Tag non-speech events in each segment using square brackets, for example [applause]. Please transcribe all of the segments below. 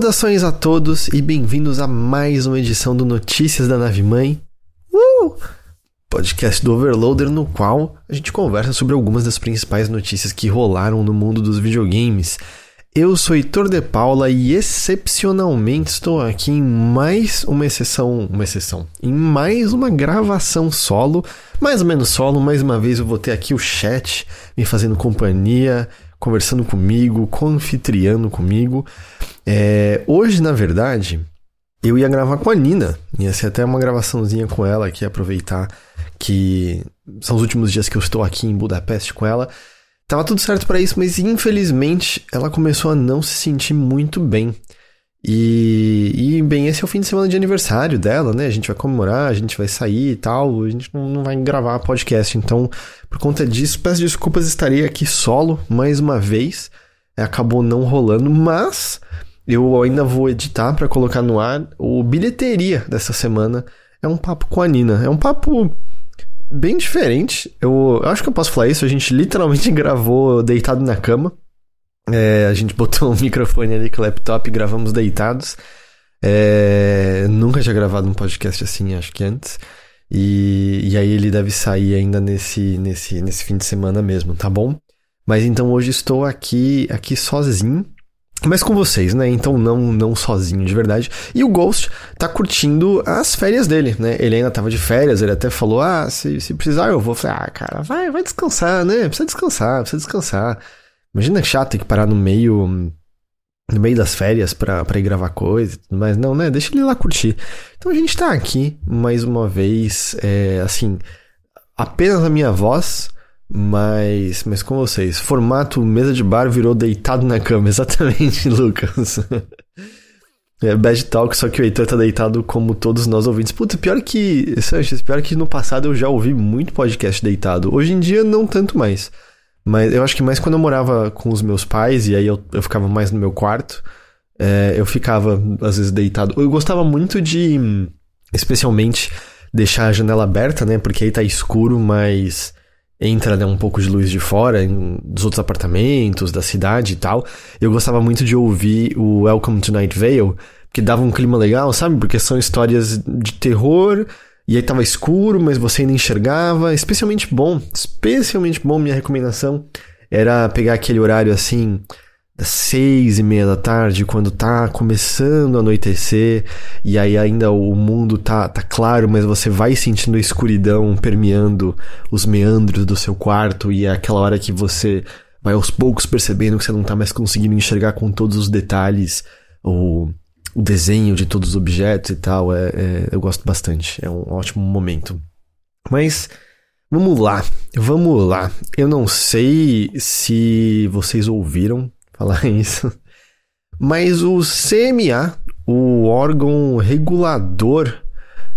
Saudações a todos e bem-vindos a mais uma edição do Notícias da Nave Mãe. Uh! Podcast do Overloader, no qual a gente conversa sobre algumas das principais notícias que rolaram no mundo dos videogames. Eu sou Heitor de Paula e excepcionalmente estou aqui em mais uma exceção, uma exceção, em mais uma gravação solo, mais ou menos solo, mais uma vez eu vou ter aqui o chat me fazendo companhia, conversando comigo, confitriando comigo. É, hoje, na verdade, eu ia gravar com a Nina. Ia ser até uma gravaçãozinha com ela aqui, aproveitar que são os últimos dias que eu estou aqui em Budapeste com ela. Tava tudo certo para isso, mas infelizmente ela começou a não se sentir muito bem. E, e, bem, esse é o fim de semana de aniversário dela, né? A gente vai comemorar, a gente vai sair e tal, a gente não, não vai gravar podcast. Então, por conta disso, peço desculpas, estarei aqui solo mais uma vez. Acabou não rolando, mas eu ainda vou editar para colocar no ar o bilheteria dessa semana. É um papo com a Nina. É um papo bem diferente. Eu, eu acho que eu posso falar isso. A gente literalmente [laughs] gravou deitado na cama. É, a gente botou um [laughs] microfone ali com o laptop e gravamos deitados. É, nunca tinha gravado um podcast assim, acho que antes. E, e aí ele deve sair ainda nesse, nesse, nesse fim de semana mesmo, tá bom? Mas então hoje estou aqui, aqui sozinho. Mas com vocês, né? Então não não sozinho de verdade. E o Ghost tá curtindo as férias dele, né? Ele ainda tava de férias, ele até falou: "Ah, se, se precisar eu vou". Falei: "Ah, cara, vai, vai descansar, né? Precisa descansar, precisa descansar". Imagina que chato ter que parar no meio no meio das férias pra, pra ir gravar coisa mas não, né? Deixa ele lá curtir. Então a gente tá aqui mais uma vez, é, assim, apenas a minha voz mas, mas com vocês, formato mesa de bar virou deitado na cama, [laughs] exatamente, Lucas. [laughs] É bad talk, só que o Heitor tá deitado como todos nós ouvintes. Puta, pior que. Sanches, pior que no passado eu já ouvi muito podcast deitado. Hoje em dia não tanto mais. Mas eu acho que mais quando eu morava com os meus pais, e aí eu, eu ficava mais no meu quarto, é, eu ficava, às vezes, deitado. Eu gostava muito de, especialmente, deixar a janela aberta, né? Porque aí tá escuro, mas entra né, um pouco de luz de fora, dos outros apartamentos, da cidade e tal. Eu gostava muito de ouvir o Welcome to Night Vale, que dava um clima legal, sabe? Porque são histórias de terror, e aí tava escuro, mas você ainda enxergava. Especialmente bom, especialmente bom, minha recomendação era pegar aquele horário assim das seis e meia da tarde, quando tá começando a anoitecer, e aí ainda o mundo tá, tá claro, mas você vai sentindo a escuridão permeando os meandros do seu quarto, e é aquela hora que você vai aos poucos percebendo que você não tá mais conseguindo enxergar com todos os detalhes o, o desenho de todos os objetos e tal. É, é, eu gosto bastante, é um ótimo momento. Mas. Vamos lá, vamos lá. Eu não sei se vocês ouviram falar [laughs] isso. Mas o CMA, o órgão regulador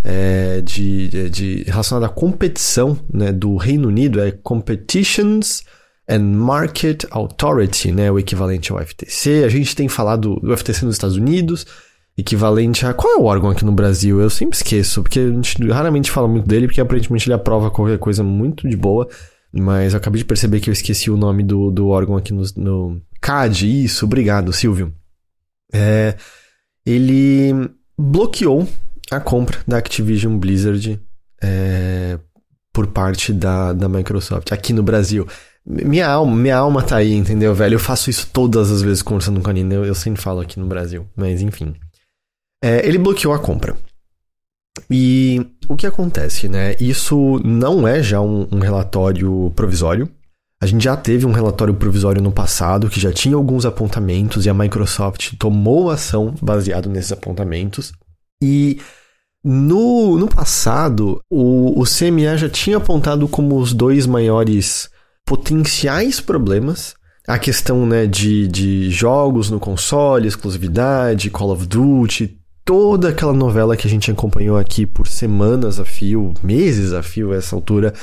é, de, de, relacionado à competição né, do Reino Unido, é Competitions and Market Authority, né, o equivalente ao FTC. A gente tem falado do FTC nos Estados Unidos, equivalente a. Qual é o órgão aqui no Brasil? Eu sempre esqueço, porque a gente raramente fala muito dele, porque aparentemente ele aprova qualquer coisa muito de boa. Mas eu acabei de perceber que eu esqueci o nome do, do órgão aqui no, no CAD, isso, obrigado, Silvio. É, ele bloqueou a compra da Activision Blizzard é, por parte da, da Microsoft aqui no Brasil. Minha alma, minha alma tá aí, entendeu, velho? Eu faço isso todas as vezes conversando com a Nina, eu, eu sempre falo aqui no Brasil, mas enfim. É, ele bloqueou a compra. E o que acontece, né? Isso não é já um, um relatório provisório. A gente já teve um relatório provisório no passado que já tinha alguns apontamentos e a Microsoft tomou ação baseado nesses apontamentos. E no, no passado, o, o CMA já tinha apontado como os dois maiores potenciais problemas a questão né, de, de jogos no console, exclusividade, Call of Duty, toda aquela novela que a gente acompanhou aqui por semanas a fio, meses a fio a essa altura,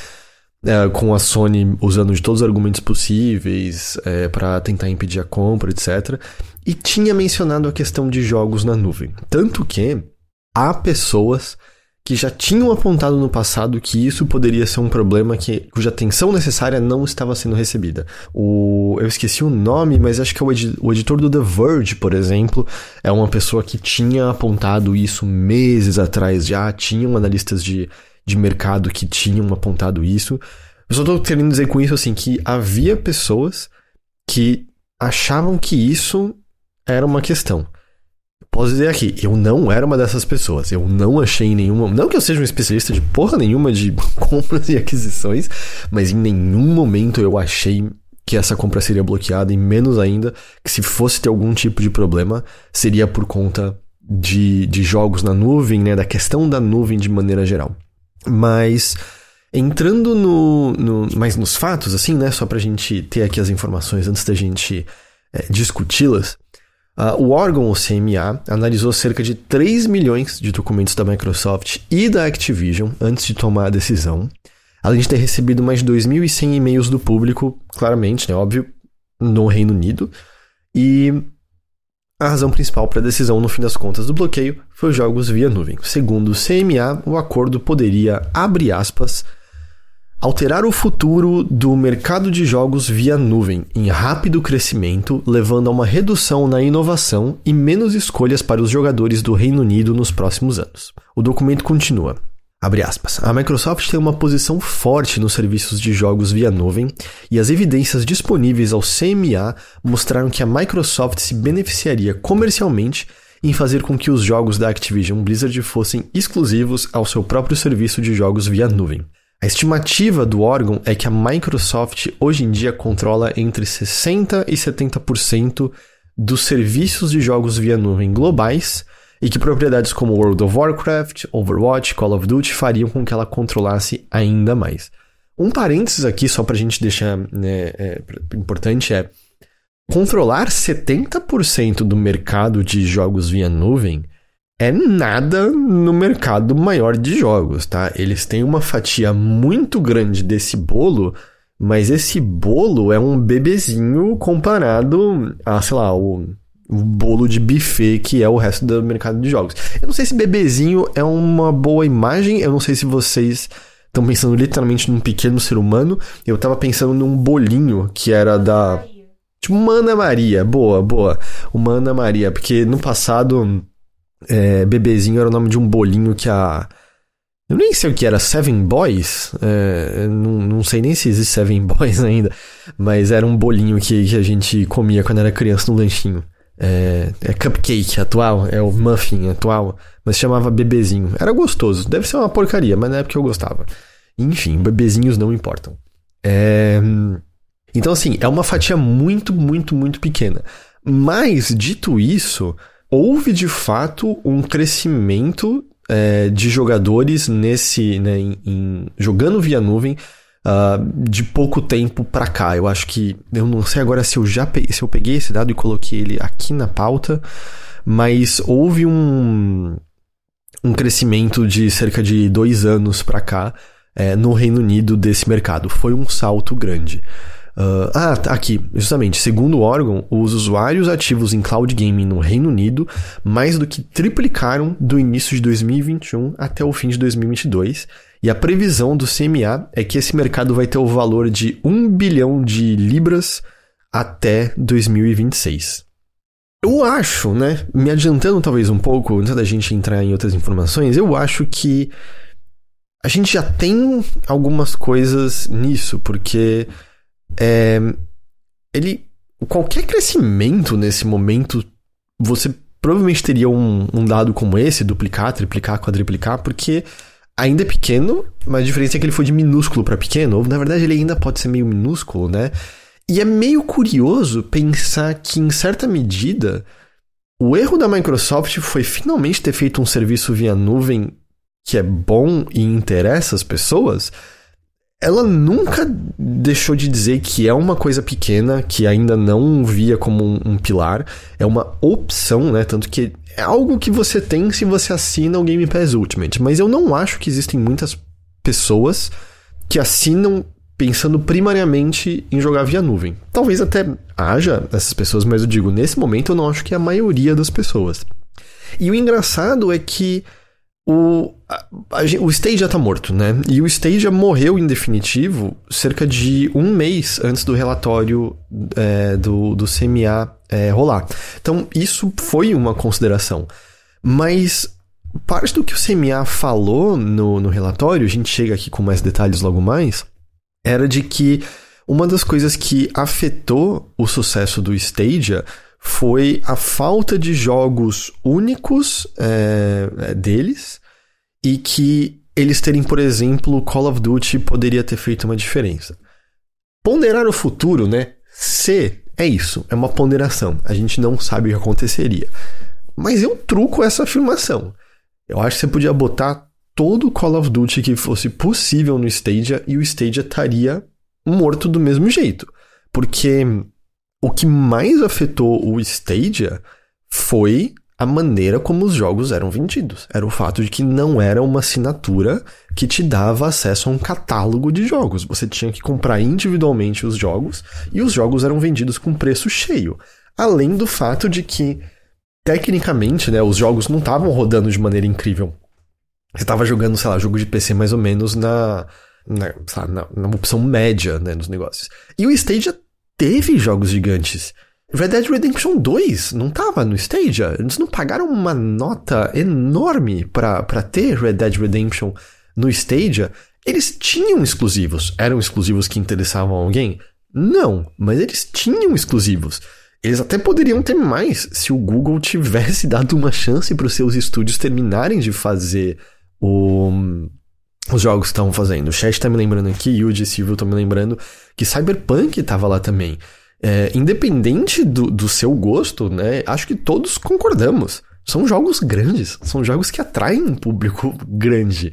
é, com a Sony usando de todos os argumentos possíveis é, para tentar impedir a compra, etc. E tinha mencionado a questão de jogos na nuvem. Tanto que há pessoas que já tinham apontado no passado que isso poderia ser um problema que, cuja atenção necessária não estava sendo recebida. O, eu esqueci o nome, mas acho que é o, o editor do The Verge, por exemplo, é uma pessoa que tinha apontado isso meses atrás já, tinham analistas de, de mercado que tinham apontado isso. Eu só estou querendo dizer com isso assim que havia pessoas que achavam que isso era uma questão. Posso dizer aqui, eu não era uma dessas pessoas. Eu não achei nenhuma. Não que eu seja um especialista de porra nenhuma de [laughs] compras e aquisições, mas em nenhum momento eu achei que essa compra seria bloqueada, e menos ainda que se fosse ter algum tipo de problema, seria por conta de, de jogos na nuvem, né? Da questão da nuvem de maneira geral. Mas. Entrando no, no, mais nos fatos, assim, né? Só pra gente ter aqui as informações antes da gente é, discuti-las. Uh, o órgão, o CMA, analisou cerca de 3 milhões de documentos da Microsoft e da Activision antes de tomar a decisão, além de ter recebido mais de 2.100 e-mails do público, claramente, né, óbvio, no Reino Unido, e a razão principal para a decisão, no fim das contas, do bloqueio foi os jogos via nuvem. Segundo o CMA, o acordo poderia, abre aspas, Alterar o futuro do mercado de jogos via nuvem em rápido crescimento, levando a uma redução na inovação e menos escolhas para os jogadores do Reino Unido nos próximos anos. O documento continua. A Microsoft tem uma posição forte nos serviços de jogos via nuvem e as evidências disponíveis ao CMA mostraram que a Microsoft se beneficiaria comercialmente em fazer com que os jogos da Activision Blizzard fossem exclusivos ao seu próprio serviço de jogos via nuvem. A estimativa do órgão é que a Microsoft hoje em dia controla entre 60% e 70% dos serviços de jogos via nuvem globais e que propriedades como World of Warcraft, Overwatch, Call of Duty fariam com que ela controlasse ainda mais. Um parênteses aqui, só para a gente deixar né, é, importante, é controlar 70% do mercado de jogos via nuvem é nada no mercado maior de jogos, tá? Eles têm uma fatia muito grande desse bolo, mas esse bolo é um bebezinho comparado a, sei lá, o, o bolo de buffet que é o resto do mercado de jogos. Eu não sei se bebezinho é uma boa imagem, eu não sei se vocês estão pensando literalmente num pequeno ser humano. Eu tava pensando num bolinho que era da. Tipo, uma Ana Maria. Boa, boa. Uma Ana Maria. Porque no passado é, bebezinho era o nome de um bolinho que a. Eu nem sei o que era, Seven Boys? É, não, não sei nem se existe Seven [laughs] Boys ainda, mas era um bolinho que, que a gente comia quando era criança no lanchinho. É, é cupcake atual, é o muffin atual, mas chamava bebezinho. Era gostoso, deve ser uma porcaria, mas na época eu gostava. Enfim, bebezinhos não importam. É... Então, assim, é uma fatia muito, muito, muito pequena. Mas, dito isso, houve de fato um crescimento é, de jogadores nesse, né, em, em, jogando via nuvem uh, de pouco tempo para cá. Eu acho que eu não sei agora se eu já peguei, se eu peguei esse dado e coloquei ele aqui na pauta, mas houve um um crescimento de cerca de dois anos para cá é, no Reino Unido desse mercado. Foi um salto grande. Uh, ah, tá aqui, justamente. Segundo o órgão, os usuários ativos em cloud gaming no Reino Unido mais do que triplicaram do início de 2021 até o fim de 2022. E a previsão do CMA é que esse mercado vai ter o valor de 1 bilhão de libras até 2026. Eu acho, né? Me adiantando talvez um pouco, antes da gente entrar em outras informações, eu acho que a gente já tem algumas coisas nisso, porque é, ele. Qualquer crescimento nesse momento, você provavelmente teria um, um, dado como esse, duplicar, triplicar, quadriplicar, porque ainda é pequeno, mas a diferença é que ele foi de minúsculo para pequeno, na verdade ele ainda pode ser meio minúsculo, né? E é meio curioso pensar que, em certa medida, o erro da Microsoft foi finalmente ter feito um serviço via nuvem que é bom e interessa as pessoas ela nunca deixou de dizer que é uma coisa pequena, que ainda não via como um, um, pilar, é uma opção, né? Tanto que é algo que você tem se você assina o Game Pass Ultimate. Mas eu não acho que existem muitas pessoas que assinam pensando primariamente em jogar via nuvem. Talvez até haja essas pessoas, mas eu digo, nesse momento eu não acho que é a maioria das pessoas. E o engraçado é que o, a, a, o Stadia tá morto, né? E o Stadia morreu em definitivo cerca de um mês antes do relatório é, do, do CMA é, rolar. Então, isso foi uma consideração. Mas parte do que o CMA falou no, no relatório, a gente chega aqui com mais detalhes logo mais, era de que uma das coisas que afetou o sucesso do Stadia foi a falta de jogos únicos é, deles e que eles terem, por exemplo, Call of Duty poderia ter feito uma diferença. Ponderar o futuro, né? Se é isso, é uma ponderação. A gente não sabe o que aconteceria. Mas eu truco essa afirmação. Eu acho que você podia botar todo o Call of Duty que fosse possível no Stadia e o Stadia estaria morto do mesmo jeito. Porque o que mais afetou o Stadia foi a maneira como os jogos eram vendidos. Era o fato de que não era uma assinatura que te dava acesso a um catálogo de jogos. Você tinha que comprar individualmente os jogos e os jogos eram vendidos com preço cheio. Além do fato de que, tecnicamente, né, os jogos não estavam rodando de maneira incrível. Você estava jogando, sei lá, jogo de PC mais ou menos na, na, na, na opção média né, dos negócios. E o Stadia teve jogos gigantes. Red Dead Redemption 2 não tava no Stadia. Eles não pagaram uma nota enorme para ter Red Dead Redemption no Stadia. Eles tinham exclusivos. Eram exclusivos que interessavam alguém? Não, mas eles tinham exclusivos. Eles até poderiam ter mais se o Google tivesse [laughs] dado uma chance para os seus estúdios terminarem de fazer o, os jogos estavam fazendo. O chat tá me lembrando aqui, e o de Silvio tá me lembrando que Cyberpunk tava lá também. É, independente do, do seu gosto, né? Acho que todos concordamos. São jogos grandes, são jogos que atraem um público grande.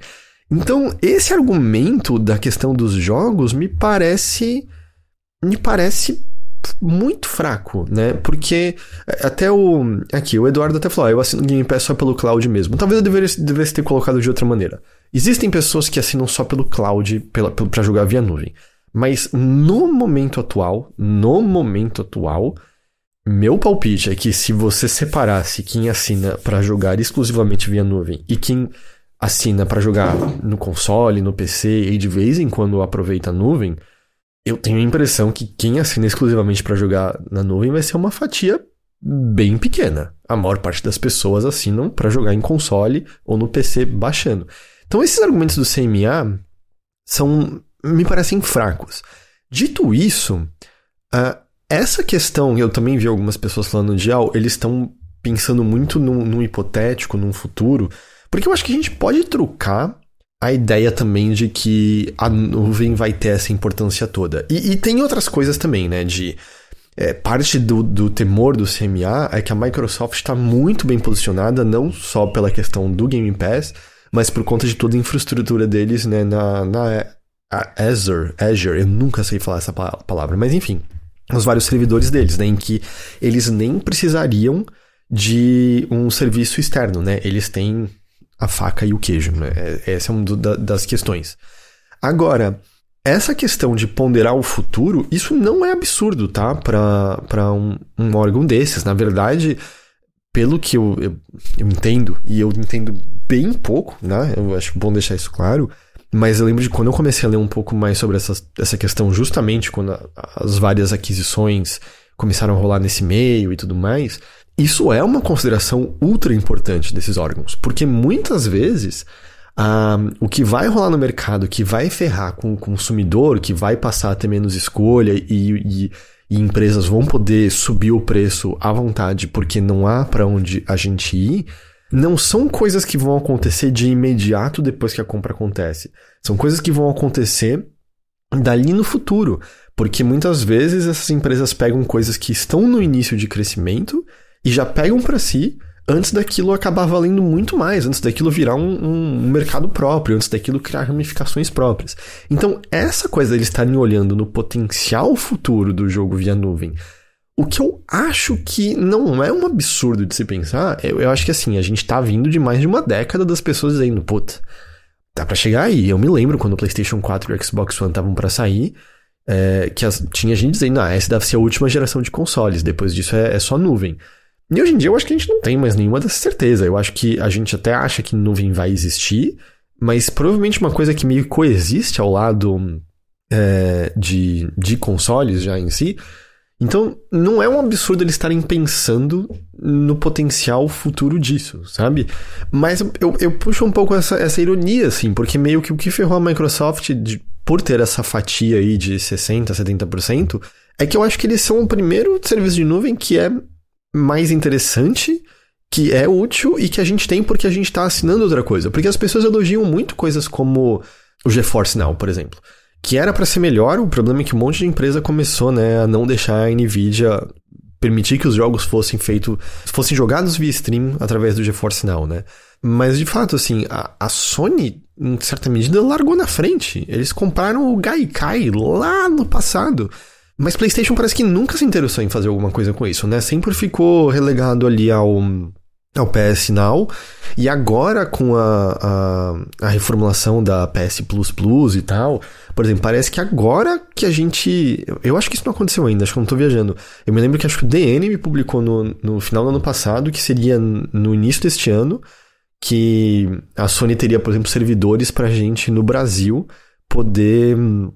Então, esse argumento da questão dos jogos me parece. me parece muito fraco, né? Porque até o. Aqui, o Eduardo até falou: ah, eu assino Game Pass só pelo cloud mesmo. Talvez eu devesse, devesse ter colocado de outra maneira. Existem pessoas que assinam só pelo cloud para jogar via nuvem. Mas no momento atual, no momento atual, meu palpite é que se você separasse quem assina para jogar exclusivamente via nuvem e quem assina para jogar no console, no PC e de vez em quando aproveita a nuvem, eu tenho a impressão que quem assina exclusivamente para jogar na nuvem vai ser uma fatia bem pequena. A maior parte das pessoas assinam para jogar em console ou no PC baixando. Então esses argumentos do CMA são me parecem fracos. Dito isso, uh, essa questão, eu também vi algumas pessoas falando de, ah, eles estão pensando muito num, num, hipotético, num futuro, porque eu acho que a gente pode trocar a ideia também de que a nuvem vai ter essa importância toda. E, e tem outras coisas também, né, de... É, parte do, do temor do CMA é que a Microsoft está muito bem posicionada, não só pela questão do Game Pass, mas por conta de toda a infraestrutura deles né, na, na Azure, Azure, eu nunca sei falar essa palavra, mas enfim, os vários servidores deles, né, em que eles nem precisariam de um serviço externo, né? Eles têm a faca e o queijo, né? É, essa é uma das questões. Agora, essa questão de ponderar o futuro, isso não é absurdo, tá? Para um, um órgão desses. Na verdade, pelo que eu, eu, eu entendo, e eu entendo bem pouco, né? Eu acho bom deixar isso claro mas eu lembro de quando eu comecei a ler um pouco mais sobre essa, essa questão, justamente quando a, as várias aquisições começaram a rolar nesse meio e tudo mais, isso é uma consideração ultra importante desses órgãos, porque muitas vezes ah, o que vai rolar no mercado, que vai ferrar com o consumidor, que vai passar a ter menos escolha e, e, e empresas vão poder subir o preço à vontade porque não há para onde a gente ir não são coisas que vão acontecer de imediato depois que a compra acontece. São coisas que vão acontecer dali no futuro. Porque muitas vezes essas empresas pegam coisas que estão no início de crescimento e já pegam para si antes daquilo acabar valendo muito mais, antes daquilo virar um, um, mercado próprio, antes daquilo criar ramificações próprias. Então, essa coisa deles estarem olhando no potencial futuro do jogo via nuvem o que eu acho que não é um absurdo de se pensar, eu, eu acho que assim, a gente tá vindo de mais de uma década das pessoas dizendo, puta, dá pra chegar aí. Eu me lembro quando o PlayStation 4 e o Xbox One estavam para sair, é, que as, tinha gente dizendo, ah, essa deve ser a última geração de consoles, depois disso é, é só nuvem. E hoje em dia eu acho que a gente não tem mais nenhuma dessa certeza. Eu acho que a gente até acha que nuvem vai existir, mas provavelmente uma coisa que meio coexiste ao lado é, de, de consoles já em si. Então, não é um absurdo eles estarem pensando no potencial futuro disso, sabe? Mas eu, eu puxo um pouco essa, essa ironia, assim, porque meio que o que ferrou a Microsoft de, por ter essa fatia aí de 60%, 70%, é que eu acho que eles são o primeiro serviço de nuvem que é mais interessante, que é útil e que a gente tem porque a gente está assinando outra coisa. Porque as pessoas elogiam muito coisas como o GeForce Now, por exemplo que era para ser melhor, o problema é que um monte de empresa começou, né, a não deixar a Nvidia permitir que os jogos fossem feitos, fossem jogados via stream através do GeForce Now, né? Mas de fato, assim, a, a Sony, em certa medida, largou na frente. Eles compraram o Gaikai lá no passado. Mas PlayStation parece que nunca se interessou em fazer alguma coisa com isso, né? Sempre ficou relegado ali ao ao PS Now. E agora, com a, a, a, reformulação da PS Plus Plus e tal, por exemplo, parece que agora que a gente. Eu acho que isso não aconteceu ainda, acho que eu não tô viajando. Eu me lembro que acho que o DN me publicou no, no final do ano passado, que seria no início deste ano, que a Sony teria, por exemplo, servidores pra gente no Brasil poder hum,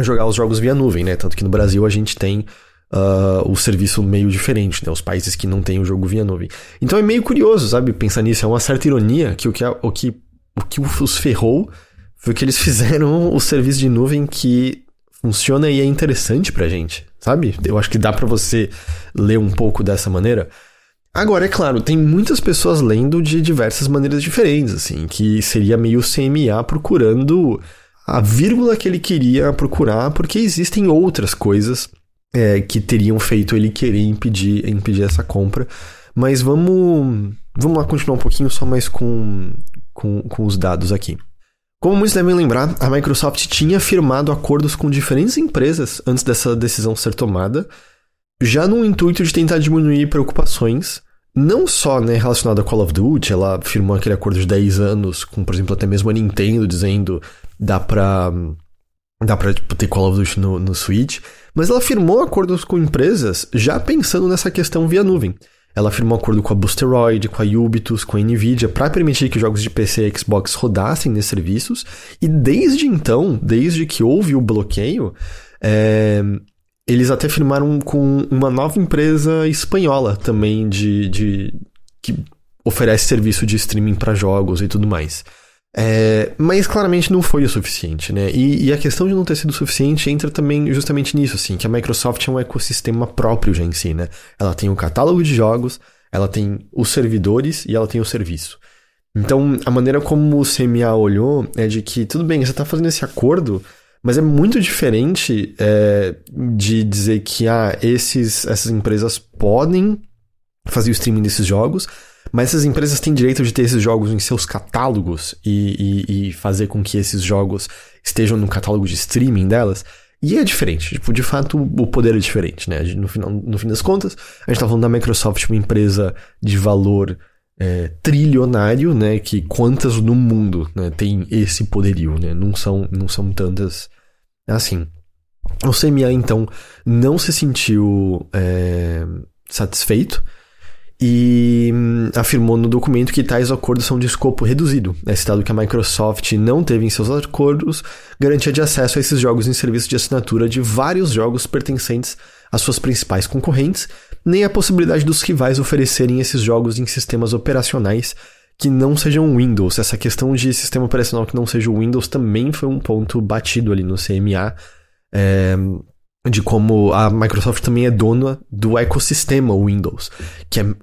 jogar os jogos via nuvem, né? Tanto que no Brasil a gente tem uh, o serviço meio diferente, né? Os países que não têm o jogo via nuvem. Então é meio curioso, sabe? Pensar nisso. É uma certa ironia que o que, o que, o que os ferrou foi que eles [laughs] fizeram o serviço de nuvem que funciona e é interessante pra gente, sabe? Eu acho que dá para você ler um pouco dessa maneira. Agora, é claro, tem muitas pessoas lendo de diversas maneiras diferentes, assim, que seria meio CMA procurando a vírgula que ele queria procurar, porque existem outras coisas é, que teriam feito ele querer impedir, impedir essa compra. Mas vamos, vamos lá continuar um pouquinho só mais com, com, com os dados aqui. Como muitos devem lembrar, a Microsoft tinha firmado acordos com diferentes empresas antes dessa decisão ser tomada, já no intuito de tentar diminuir preocupações, não só né, relacionado a Call of Duty, ela firmou aquele acordo de 10 anos com, por exemplo, até mesmo a Nintendo dizendo dá pra, dá pra tipo, ter Call of Duty no, no Switch, mas ela firmou acordos com empresas já pensando nessa questão via nuvem. Ela firmou acordo com a Boosteroid, com a Ubitus, com a Nvidia para permitir que jogos de PC e Xbox rodassem nesses serviços. E desde então, desde que houve o bloqueio, é, eles até firmaram com uma nova empresa espanhola também de, de que oferece serviço de streaming para jogos e tudo mais. É, mas claramente não foi o suficiente, né? E, e, a questão de não ter sido suficiente entra também justamente nisso, assim, que a Microsoft é um ecossistema próprio já em si, né? Ela tem o um catálogo de jogos, ela tem os servidores e ela tem o serviço. Então, a maneira como o CMA olhou é de que, tudo bem, você está fazendo esse acordo, mas é muito diferente é, de dizer que ah, esses, essas empresas podem fazer o streaming desses jogos, mas essas empresas têm direito de ter esses jogos em seus catálogos e, e, e fazer com que esses jogos estejam no catálogo de streaming delas. E é diferente, tipo, de fato o poder é diferente, né? No, final, no fim das contas, a gente tá falando da Microsoft, uma empresa de valor é, trilionário, né? Que quantas no mundo né, tem esse poderio, né? Não são, não são tantas assim. O CMA, então, não se sentiu é, satisfeito e hum, afirmou no documento que tais acordos são de escopo reduzido. É citado que a Microsoft não teve em seus acordos garantia de acesso a esses jogos em serviço de assinatura de vários jogos pertencentes às suas principais concorrentes, nem a possibilidade dos rivais oferecerem esses jogos em sistemas operacionais que não sejam Windows. Essa questão de sistema operacional que não seja Windows também foi um ponto batido ali no CMA. É, de como a Microsoft também é dona do ecossistema Windows, que é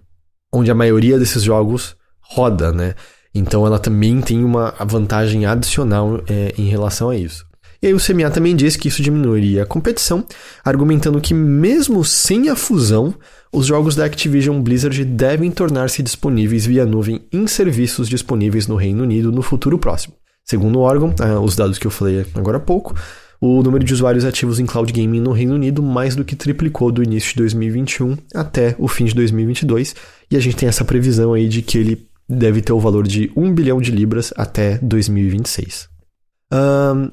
onde a maioria desses jogos roda, né? Então ela também tem uma vantagem adicional é, em relação a isso. E aí o CMA também diz que isso diminuiria a competição, argumentando que mesmo sem a fusão, os jogos da Activision Blizzard devem tornar-se disponíveis via nuvem em serviços disponíveis no Reino Unido no futuro próximo. Segundo o órgão, ah, os dados que eu falei agora há pouco, o número de usuários ativos em cloud gaming no Reino Unido mais do que triplicou do início de 2021 até o fim de 2022, e a gente tem essa previsão aí de que ele deve ter o valor de 1 bilhão de libras até 2026. Um,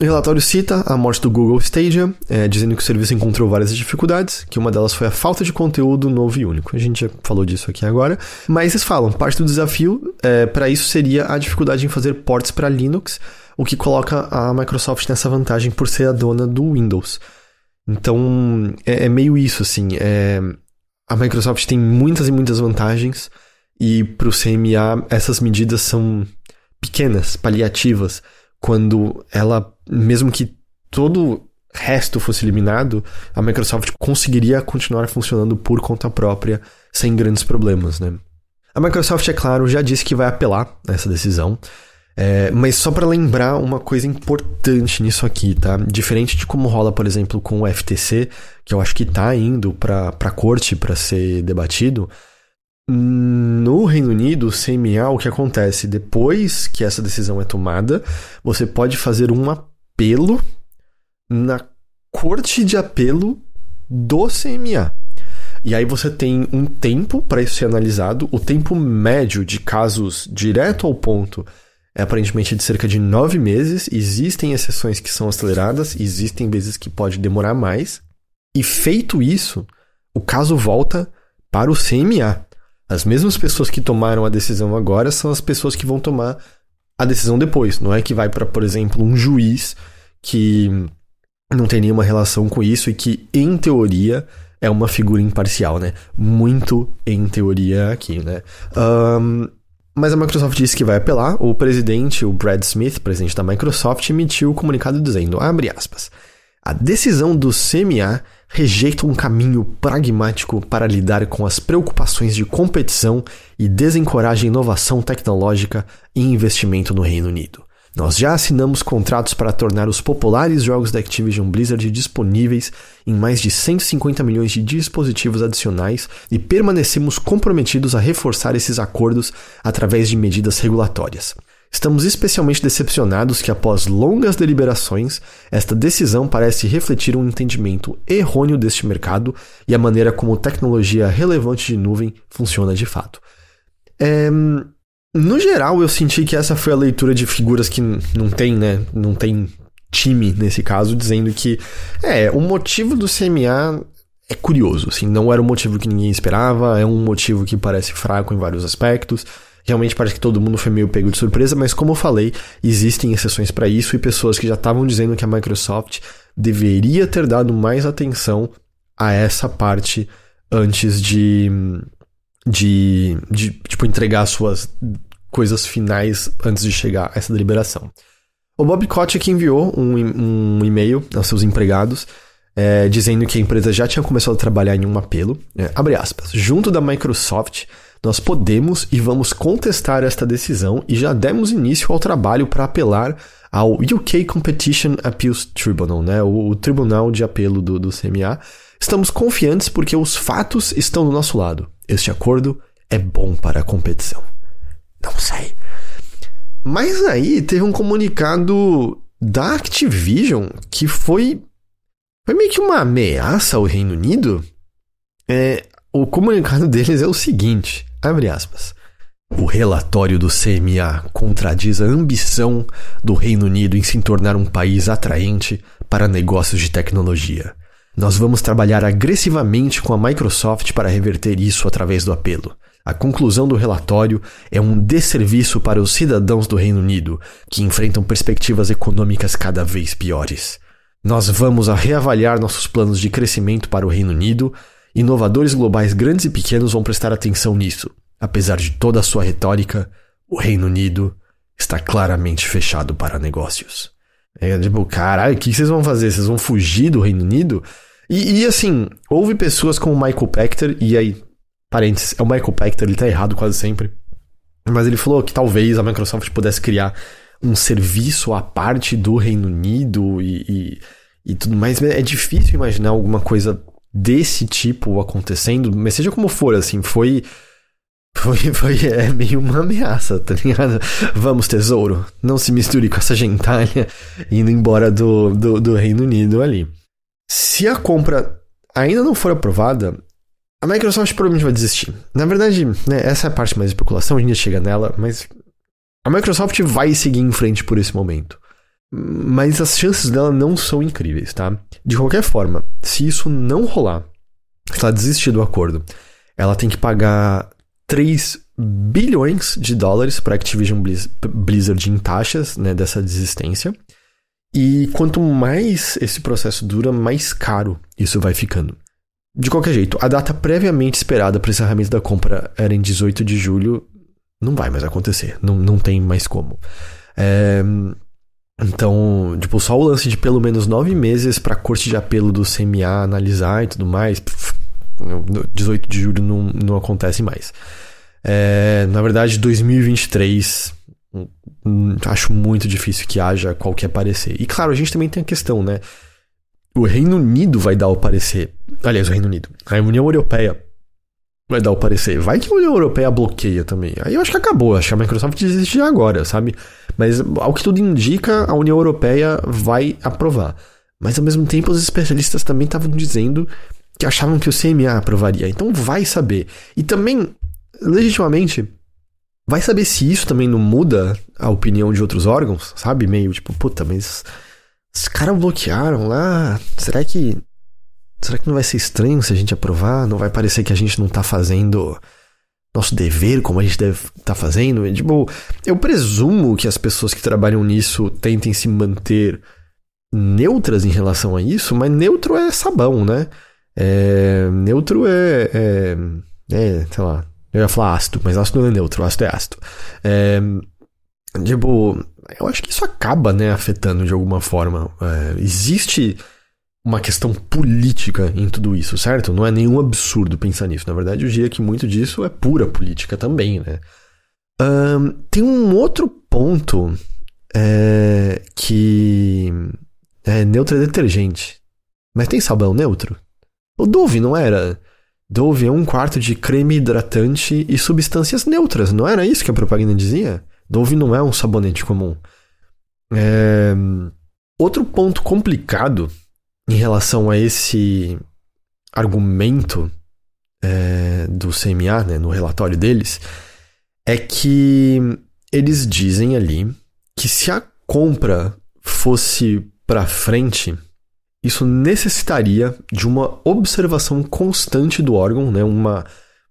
O relatório cita a morte do Google Stadia, é, dizendo que o serviço encontrou várias dificuldades, que uma delas foi a falta de conteúdo novo e único. A gente já falou disso aqui agora. Mas eles falam, parte do desafio é, para isso seria a dificuldade em fazer ports para Linux, o que coloca a Microsoft nessa vantagem por ser a dona do Windows. Então, é, é meio isso, assim. É, a Microsoft tem muitas e muitas vantagens, e para o CMA essas medidas são pequenas, paliativas quando ela, mesmo que todo resto fosse eliminado, a Microsoft conseguiria continuar funcionando por conta própria, sem grandes problemas, né? A Microsoft, é claro, já disse que vai apelar essa decisão, é, mas só para lembrar uma coisa importante nisso aqui, tá? Diferente de como rola, por exemplo, com o FTC, que eu acho que tá indo para a corte para ser debatido, no Reino Unido, o CMA, o que acontece? Depois que essa decisão é tomada, você pode fazer um apelo na corte de apelo do CMA. E aí você tem um tempo para isso ser analisado. O tempo médio de casos direto ao ponto é aparentemente de cerca de nove meses. Existem exceções que são aceleradas, existem vezes que pode demorar mais. E feito isso, o caso volta para o CMA. As mesmas pessoas que tomaram a decisão agora são as pessoas que vão tomar a decisão depois. Não é que vai para, por exemplo, um juiz que não tem nenhuma relação com isso e que, em teoria, é uma figura imparcial, né? Muito em teoria aqui, né? Um, mas a Microsoft disse que vai apelar. O presidente, o Brad Smith, presidente da Microsoft, emitiu o um comunicado dizendo, abre aspas, a decisão do CMA rejeita um caminho pragmático para lidar com as preocupações de competição e desencoraja inovação tecnológica e investimento no Reino Unido. Nós já assinamos contratos para tornar os populares jogos da Activision Blizzard disponíveis em mais de 150 milhões de dispositivos adicionais e permanecemos comprometidos a reforçar esses acordos através de medidas regulatórias. Estamos especialmente decepcionados que, após longas deliberações, esta decisão parece refletir um entendimento errôneo deste mercado e a maneira como tecnologia relevante de nuvem funciona de fato. É, no geral, eu senti que essa foi a leitura de figuras que não tem, né? Não tem time nesse caso, dizendo que é o motivo do CMA é curioso, assim, não era um motivo que ninguém esperava, é um motivo que parece fraco em vários aspectos. Realmente parece que todo mundo foi meio pego de surpresa, mas como eu falei, existem exceções para isso e pessoas que já estavam dizendo que a Microsoft deveria ter dado mais atenção a essa parte antes de, de, de tipo, entregar suas coisas finais antes de chegar a essa deliberação. O Bob Kotick enviou um, um e-mail aos seus empregados é, dizendo que a empresa já tinha começado a trabalhar em um apelo, é, abre aspas, junto da Microsoft nós podemos e vamos contestar esta decisão e já demos início ao trabalho para apelar ao UK Competition Appeals Tribunal, né? o, o tribunal de apelo do, do CMA. Estamos confiantes porque os fatos estão do nosso lado. Este acordo é bom para a competição. Não sei. Mas aí teve um comunicado da Activision que foi, foi meio que uma ameaça ao Reino Unido. É, o comunicado deles é o seguinte: Abre aspas. O relatório do CMA contradiz a ambição do Reino Unido em se tornar um país atraente para negócios de tecnologia. Nós vamos trabalhar agressivamente com a Microsoft para reverter isso através do apelo. A conclusão do relatório é um desserviço para os cidadãos do Reino Unido, que enfrentam perspectivas econômicas cada vez piores. Nós vamos a reavaliar nossos planos de crescimento para o Reino Unido Inovadores globais grandes e pequenos vão prestar atenção nisso. Apesar de toda a sua retórica, o Reino Unido está claramente fechado para negócios. É tipo, caralho, o que vocês vão fazer? Vocês vão fugir do Reino Unido? E, e, assim, houve pessoas como o Michael Pachter, e aí, parênteses, é o Michael Pachter, ele tá errado quase sempre. Mas ele falou que talvez a Microsoft pudesse criar um serviço à parte do Reino Unido e, e, e tudo mais. É difícil imaginar alguma coisa desse tipo acontecendo, mas seja como for, assim, foi. Foi, foi é meio uma ameaça, tá ligado? Vamos, tesouro, não se misture com essa gentalha indo embora do, do, do Reino Unido ali. Se a compra ainda não for aprovada, a Microsoft provavelmente vai desistir. Na verdade, né, essa é a parte mais de especulação, a gente chega nela, mas a Microsoft vai seguir em frente por esse momento. mas as chances dela não são incríveis, tá? De qualquer forma, se isso não rolar, se ela desistir do acordo, ela tem que pagar 3 bilhões de dólares para Activision Blizzard em taxas né, dessa desistência. E quanto mais esse processo dura, mais caro isso vai ficando. De qualquer jeito, a data previamente esperada para o encerramento da compra era em 18 de julho. Não vai mais acontecer. Não, não tem mais como. É, então, tipo, só o lance de pelo menos nove meses para a corte de apelo do CMA analisar e tudo mais. Pff, 18 de julho não, não acontece mais. É, na verdade, 2023 hum, acho muito difícil que haja qualquer parecer. E claro, a gente também tem a questão, né? O Reino Unido vai dar o parecer. Aliás, o Reino Unido. A União Europeia vai dar o parecer. Vai que a União Europeia bloqueia também. Aí eu acho que acabou. Acho que a Microsoft desiste agora, sabe? Mas ao que tudo indica, a União Europeia vai aprovar. Mas ao mesmo tempo, os especialistas também estavam dizendo que achavam que o CMA aprovaria. Então vai saber. E também, legitimamente, vai saber se isso também não muda a opinião de outros órgãos, sabe? Meio tipo, puta, mas os caras bloquearam lá. Será que. Será que não vai ser estranho se a gente aprovar? Não vai parecer que a gente não tá fazendo nosso dever como a gente deve estar tá fazendo? Tipo, eu presumo que as pessoas que trabalham nisso tentem se manter neutras em relação a isso, mas neutro é sabão, né? É, neutro é, é, é, sei lá, eu ia falar ácido, mas ácido não é neutro, ácido é ácido. É, tipo, eu acho que isso acaba, né, afetando de alguma forma. É, existe uma questão política em tudo isso, certo? Não é nenhum absurdo pensar nisso. Na verdade, eu diria que muito disso é pura política também, né? Um, tem um outro ponto é, que é neutro é detergente. Mas tem sabão neutro? O Dove não era? Dove é um quarto de creme hidratante e substâncias neutras, não era isso que a propaganda dizia? Dove não é um sabonete comum. É... Outro ponto complicado em relação a esse argumento é, do CMA, né, no relatório deles, é que eles dizem ali que se a compra fosse para frente, isso necessitaria de uma observação constante do órgão, né, uma,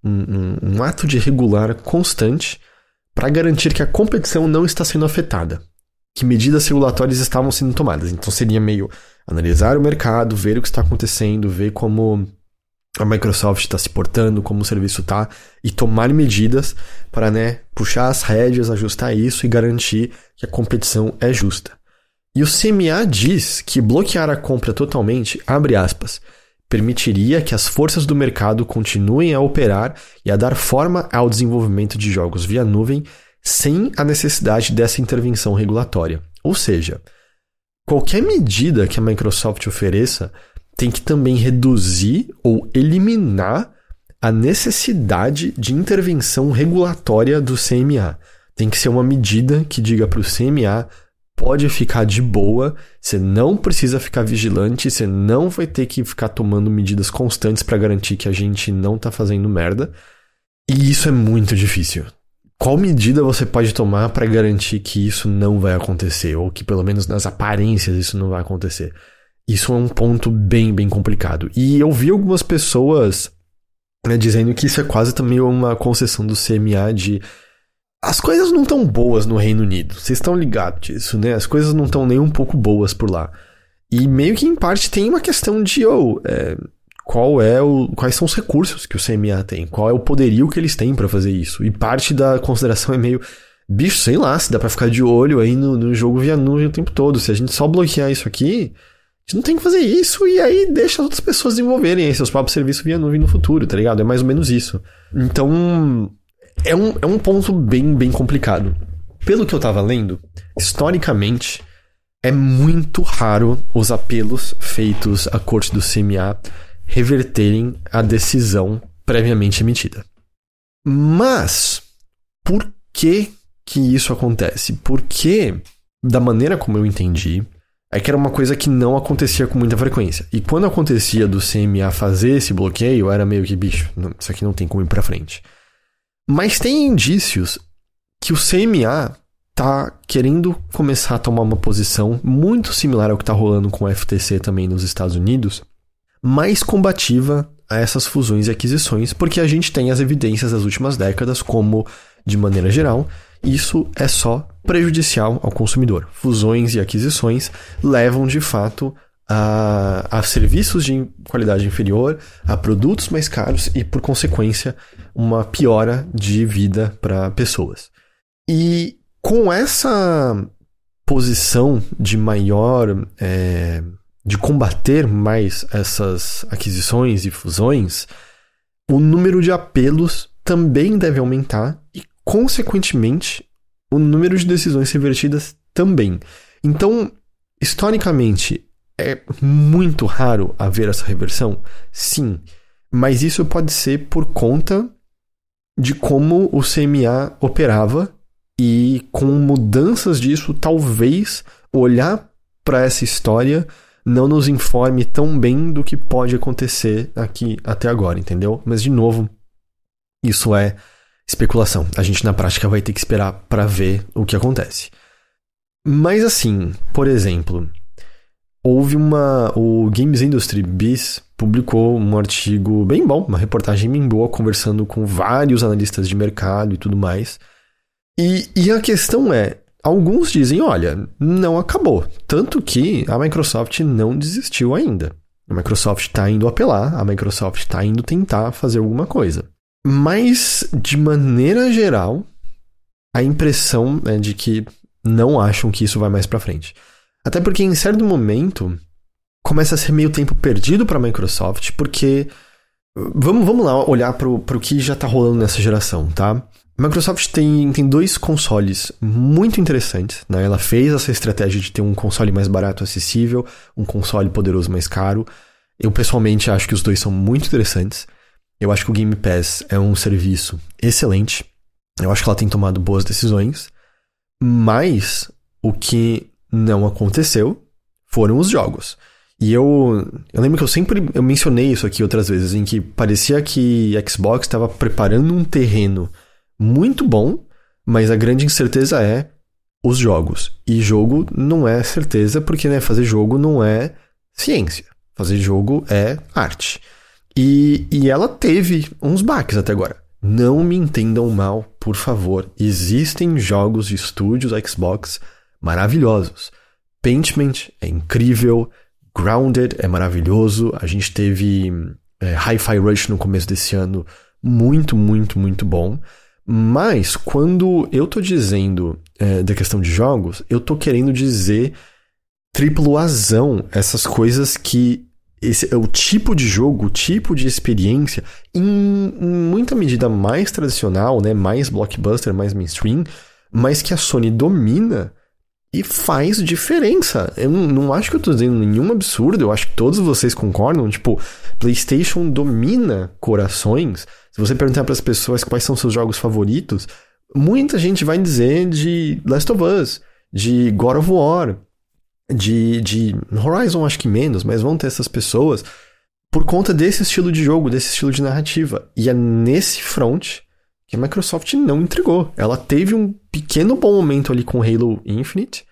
um, um ato de regular constante para garantir que a competição não está sendo afetada, que medidas regulatórias estavam sendo tomadas. Então seria meio analisar o mercado, ver o que está acontecendo, ver como a Microsoft está se portando, como o serviço está, e tomar medidas para né, puxar as rédeas, ajustar isso e garantir que a competição é justa. E o CMA diz que bloquear a compra totalmente, abre aspas, permitiria que as forças do mercado continuem a operar e a dar forma ao desenvolvimento de jogos via nuvem sem a necessidade dessa intervenção regulatória. Ou seja, qualquer medida que a Microsoft ofereça tem que também reduzir ou eliminar a necessidade de intervenção regulatória do CMA. Tem que ser uma medida que diga para o CMA pode ficar de boa, você não precisa ficar vigilante, você não vai ter que ficar tomando medidas constantes para garantir que a gente não tá fazendo merda. E isso é muito difícil. Qual medida você pode tomar para garantir que isso não vai acontecer, ou que pelo menos nas aparências isso não vai acontecer? Isso é um ponto bem, bem complicado. E eu vi algumas pessoas né, dizendo que isso é quase também uma concessão do CMA de as coisas não estão boas no Reino Unido. Vocês estão ligados disso, né? As coisas não estão nem um pouco boas por lá. E meio que em parte tem uma questão de oh, é, qual é o, quais são os recursos que o CMA tem, qual é o poderio que eles têm para fazer isso. E parte da consideração é meio bicho, sei lá, se dá para ficar de olho aí no, no jogo via nuvem o tempo todo. Se a gente só bloquear isso aqui, a gente não tem que fazer isso e aí deixa as outras pessoas desenvolverem seus próprios serviços via nuvem no futuro, tá ligado? É mais ou menos isso. Então, é um, é um ponto bem, bem complicado. Pelo que eu tava lendo, historicamente, é muito raro os apelos feitos à corte do CMA reverterem a decisão previamente emitida. Mas, por que que isso acontece? Porque, da maneira como eu entendi, é que era uma coisa que não acontecia com muita frequência. E quando acontecia do CMA fazer esse bloqueio, era meio que, bicho, isso aqui não tem como ir pra frente. Mas tem indícios que o CMA tá querendo começar a tomar uma posição muito similar ao que está rolando com o FTC também nos Estados Unidos, mais combativa a essas fusões e aquisições, porque a gente tem as evidências das últimas décadas como, de maneira geral, isso é só prejudicial ao consumidor. Fusões e aquisições levam de fato a, a, serviços de qualidade inferior, a produtos mais caros e, por consequência, uma piora de vida para pessoas. E com essa posição de maior. É, de combater mais essas aquisições e fusões, o número de apelos também deve aumentar e, consequentemente, o número de decisões revertidas também. Então, historicamente, é muito raro haver essa reversão? Sim. Mas isso pode ser por conta de como o CMA operava e com mudanças disso, talvez olhar para essa história não nos informe tão bem do que pode acontecer aqui até agora, entendeu? Mas de novo, isso é especulação. A gente na prática vai ter que esperar para ver o que acontece. Mas assim, por exemplo, houve uma. O Games Industry Biz publicou um artigo bem bom, uma reportagem bem boa, conversando com vários analistas de mercado e tudo mais. E, e a questão é: alguns dizem, olha, não acabou. Tanto que a Microsoft não desistiu ainda. A Microsoft está indo apelar, a Microsoft está indo tentar fazer alguma coisa. Mas, de maneira geral, a impressão é de que não acham que isso vai mais para frente. Até porque em certo momento começa a ser meio tempo perdido para a Microsoft, porque vamos, vamos lá olhar para o que já está rolando nessa geração, tá? Microsoft tem, tem dois consoles muito interessantes. Né? Ela fez essa estratégia de ter um console mais barato, acessível, um console poderoso mais caro. Eu pessoalmente acho que os dois são muito interessantes. Eu acho que o Game Pass é um serviço excelente. Eu acho que ela tem tomado boas decisões. Mas o que não aconteceu foram os jogos. E eu, eu lembro que eu sempre eu mencionei isso aqui outras vezes, em que parecia que Xbox estava preparando um terreno muito bom, mas a grande incerteza é os jogos. E jogo não é certeza, porque né, fazer jogo não é ciência. Fazer jogo é arte. E, e ela teve uns baques até agora. Não me entendam mal, por favor. Existem jogos de estúdios Xbox maravilhosos. Paintment é incrível, Grounded é maravilhoso. A gente teve é, Hi-Fi Rush no começo desse ano, muito, muito, muito bom. Mas quando eu tô dizendo é, da questão de jogos, eu tô querendo dizer triplo azão, essas coisas que esse é o tipo de jogo, o tipo de experiência, em, em, muita medida mais tradicional, né, mais blockbuster, mais mainstream, mas que a Sony domina e faz diferença. Eu não, acho que eu tô dizendo nenhum absurdo, eu acho que todos vocês concordam, tipo, PlayStation domina corações. Se você perguntar para as pessoas quais são seus jogos favoritos, muita gente vai dizer de Last of Us, de God of War, de, de Horizon, acho que menos, mas vão ter essas pessoas por conta desse estilo de jogo, desse estilo de narrativa. E é nesse front que a Microsoft não entregou. Ela teve um pequeno bom momento ali com Halo Infinite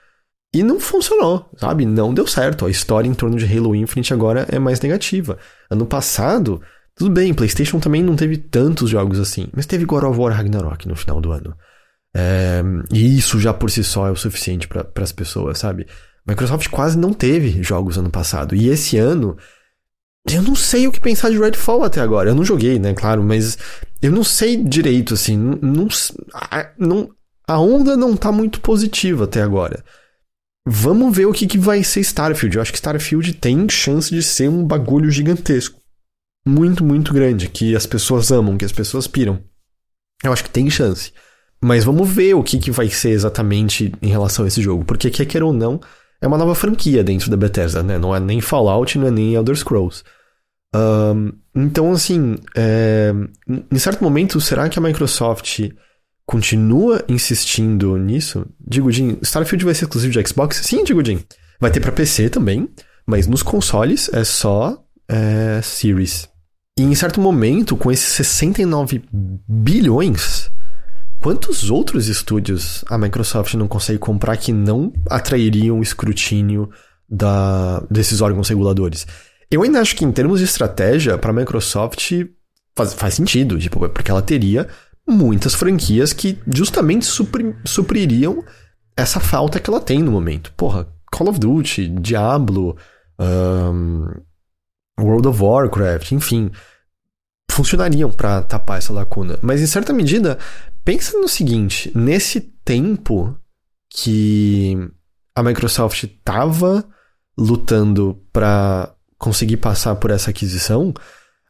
e não funcionou, sabe? Não deu certo. A história em torno de Halo Infinite agora é mais negativa. Ano passado, tudo bem, PlayStation também não teve tantos jogos assim, mas teve God of War Ragnarok no final do ano. É, e isso já por si só é o suficiente para as pessoas, sabe? Microsoft quase não teve jogos ano passado. E esse ano, eu não sei o que pensar de Redfall até agora. Eu não joguei, né, claro, mas eu não sei direito, assim. Não, não, a onda não tá muito positiva até agora. Vamos ver o que, que vai ser Starfield. Eu acho que Starfield tem chance de ser um bagulho gigantesco muito, muito grande, que as pessoas amam, que as pessoas piram. Eu acho que tem chance. Mas vamos ver o que, que vai ser exatamente em relação a esse jogo. Porque, quer queira ou não, é uma nova franquia dentro da Bethesda, né? Não é nem Fallout, não é nem Elder Scrolls. Um, então, assim, é, em certo momento, será que a Microsoft continua insistindo nisso? Digo, Jim, Starfield vai ser exclusivo de Xbox? Sim, digo, Jim. Vai ter para PC também, mas nos consoles é só é, Series. E em certo momento, com esses 69 bilhões, quantos outros estúdios a Microsoft não consegue comprar que não atrairiam o escrutínio da, desses órgãos reguladores? Eu ainda acho que em termos de estratégia, para a Microsoft faz, faz sentido, tipo, porque ela teria muitas franquias que justamente supri, supririam essa falta que ela tem no momento. Porra, Call of Duty, Diablo, um, World of Warcraft, enfim, funcionariam para tapar essa lacuna. Mas em certa medida, pensa no seguinte: nesse tempo que a Microsoft estava lutando para conseguir passar por essa aquisição,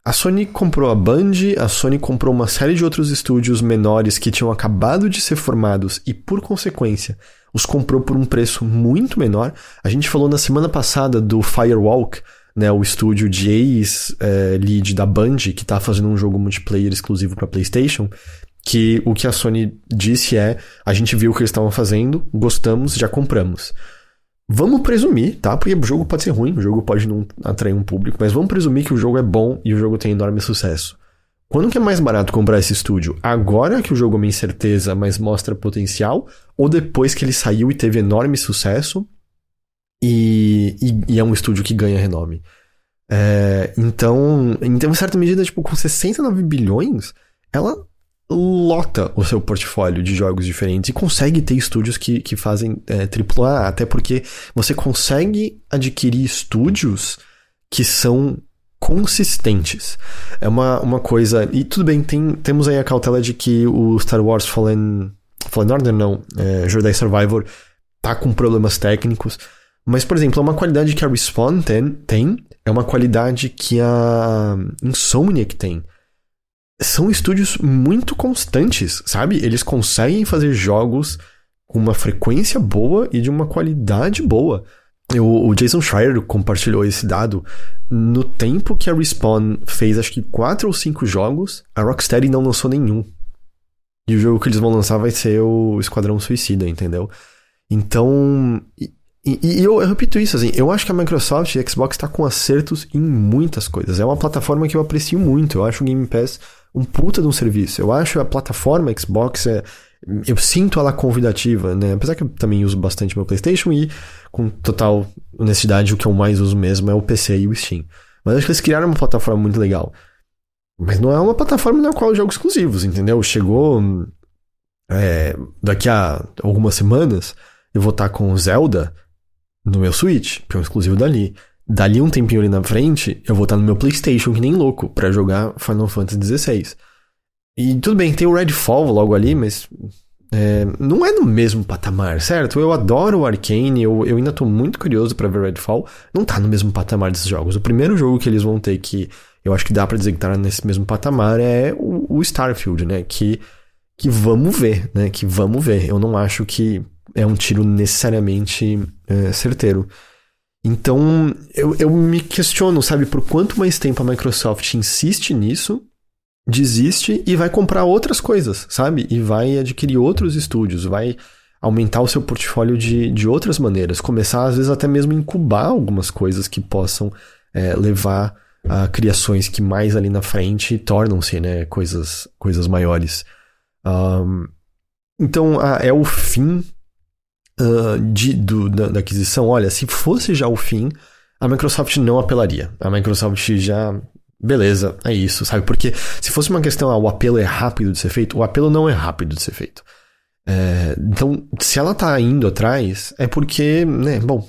a Sony comprou a Band, a Sony comprou uma série de outros estúdios menores que tinham acabado de ser formados e, por consequência, os comprou por um preço muito menor. A gente falou na semana passada do Firewalk, né, o estúdio de ex-lead da Band, que está fazendo um jogo multiplayer exclusivo para PlayStation, que o que a Sony disse é: a gente viu o que eles estavam fazendo, gostamos, já compramos. Vamos presumir, tá? Porque o jogo pode ser ruim, o jogo pode não atrair um público, mas vamos presumir que o jogo é bom e o jogo tem enorme sucesso. Quando que é mais barato comprar esse estúdio? Agora que o jogo é uma incerteza, mas mostra potencial? Ou depois que ele saiu e teve enorme sucesso e, e, e é um estúdio que ganha renome? É, então, em certa medida, tipo, com 69 bilhões, ela lota o seu portfólio de jogos diferentes e consegue ter estúdios que, que fazem é, AAA, até porque você consegue adquirir estúdios que são consistentes. É uma, uma coisa. E tudo bem, tem, temos aí a cautela de que o Star Wars Fallen. Fallen Order não, é, Jedi Survivor tá com problemas técnicos. Mas, por exemplo, é uma qualidade que a Respawn tem, tem é uma qualidade que a Insomniac tem são estúdios muito constantes, sabe? Eles conseguem fazer jogos com uma frequência boa e de uma qualidade boa. Eu, o Jason Schreier compartilhou esse dado. No tempo que a Respawn fez, acho que quatro ou cinco jogos, a Rocksteady não lançou nenhum. E o jogo que eles vão lançar vai ser o Esquadrão Suicida, entendeu? Então. E, e, e eu, eu, repito isso, assim, eu acho que a Microsoft e a Xbox está com acertos em muitas coisas. É uma plataforma que eu aprecio muito. Eu acho o Game Pass um puta de um serviço. Eu acho a plataforma Xbox é, eu sinto ela convidativa, né? Apesar que eu também uso bastante meu PlayStation e, com total honestidade, o que eu mais uso mesmo é o PC e o Steam. Mas acho que eles criaram uma plataforma muito legal. Mas não é uma plataforma na qual jogos exclusivos, entendeu? Chegou. É, daqui a algumas semanas, eu vou estar com Zelda no meu Switch, que é um exclusivo dali. Dali um tempinho ali na frente, eu vou estar no meu PlayStation, que nem louco, para jogar Final Fantasy XVI. E tudo bem, tem o Redfall logo ali, mas é, não é no mesmo patamar, certo? Eu adoro o Arcane, eu, eu ainda tô muito curioso para ver Redfall. Não tá no mesmo patamar desses jogos. O primeiro jogo que eles vão ter que eu acho que dá para dizer que tá nesse mesmo patamar é o, o, Starfield, né? Que, que vamos ver, né? Que vamos ver. Eu não acho que é um tiro necessariamente é, certeiro. Então, eu, eu me questiono, sabe, por quanto mais tempo a Microsoft insiste nisso, desiste e vai comprar outras coisas, sabe? E vai adquirir outros estúdios, vai aumentar o seu portfólio de, de outras maneiras, começar às vezes até mesmo incubar algumas coisas que possam é, levar a criações que mais ali na frente tornam-se né, coisas, coisas maiores. Um, então a, é o fim uh, de, do, da, da aquisição, olha, se fosse já o fim, a Microsoft não apelaria. A Microsoft já beleza, é isso, sabe? Porque se fosse uma questão, ah, o apelo é rápido de ser feito, o apelo não é rápido de ser feito. É, então, se ela tá indo atrás, é porque, né, bom,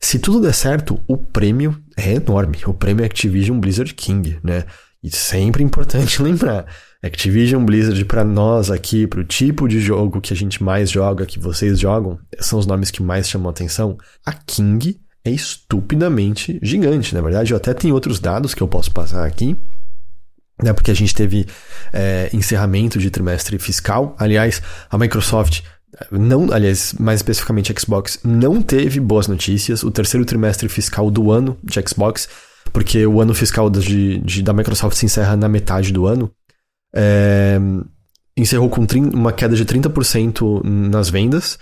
se tudo der certo, o prêmio é enorme. O prêmio é Activision Blizzard King, né? E sempre importante [laughs] lembrar. Activision Blizzard para nós aqui, para o tipo de jogo que a gente mais joga, que vocês jogam, são os nomes que mais chamam atenção. A King é estupidamente gigante, na verdade. Eu até tenho outros dados que eu posso passar aqui, né, porque a gente teve é, encerramento de trimestre fiscal. Aliás, a Microsoft não, aliás, mais especificamente a Xbox, não teve boas notícias. O terceiro trimestre fiscal do ano de Xbox, porque o ano fiscal de, de, da Microsoft se encerra na metade do ano, é, encerrou com uma queda de 30% nas vendas.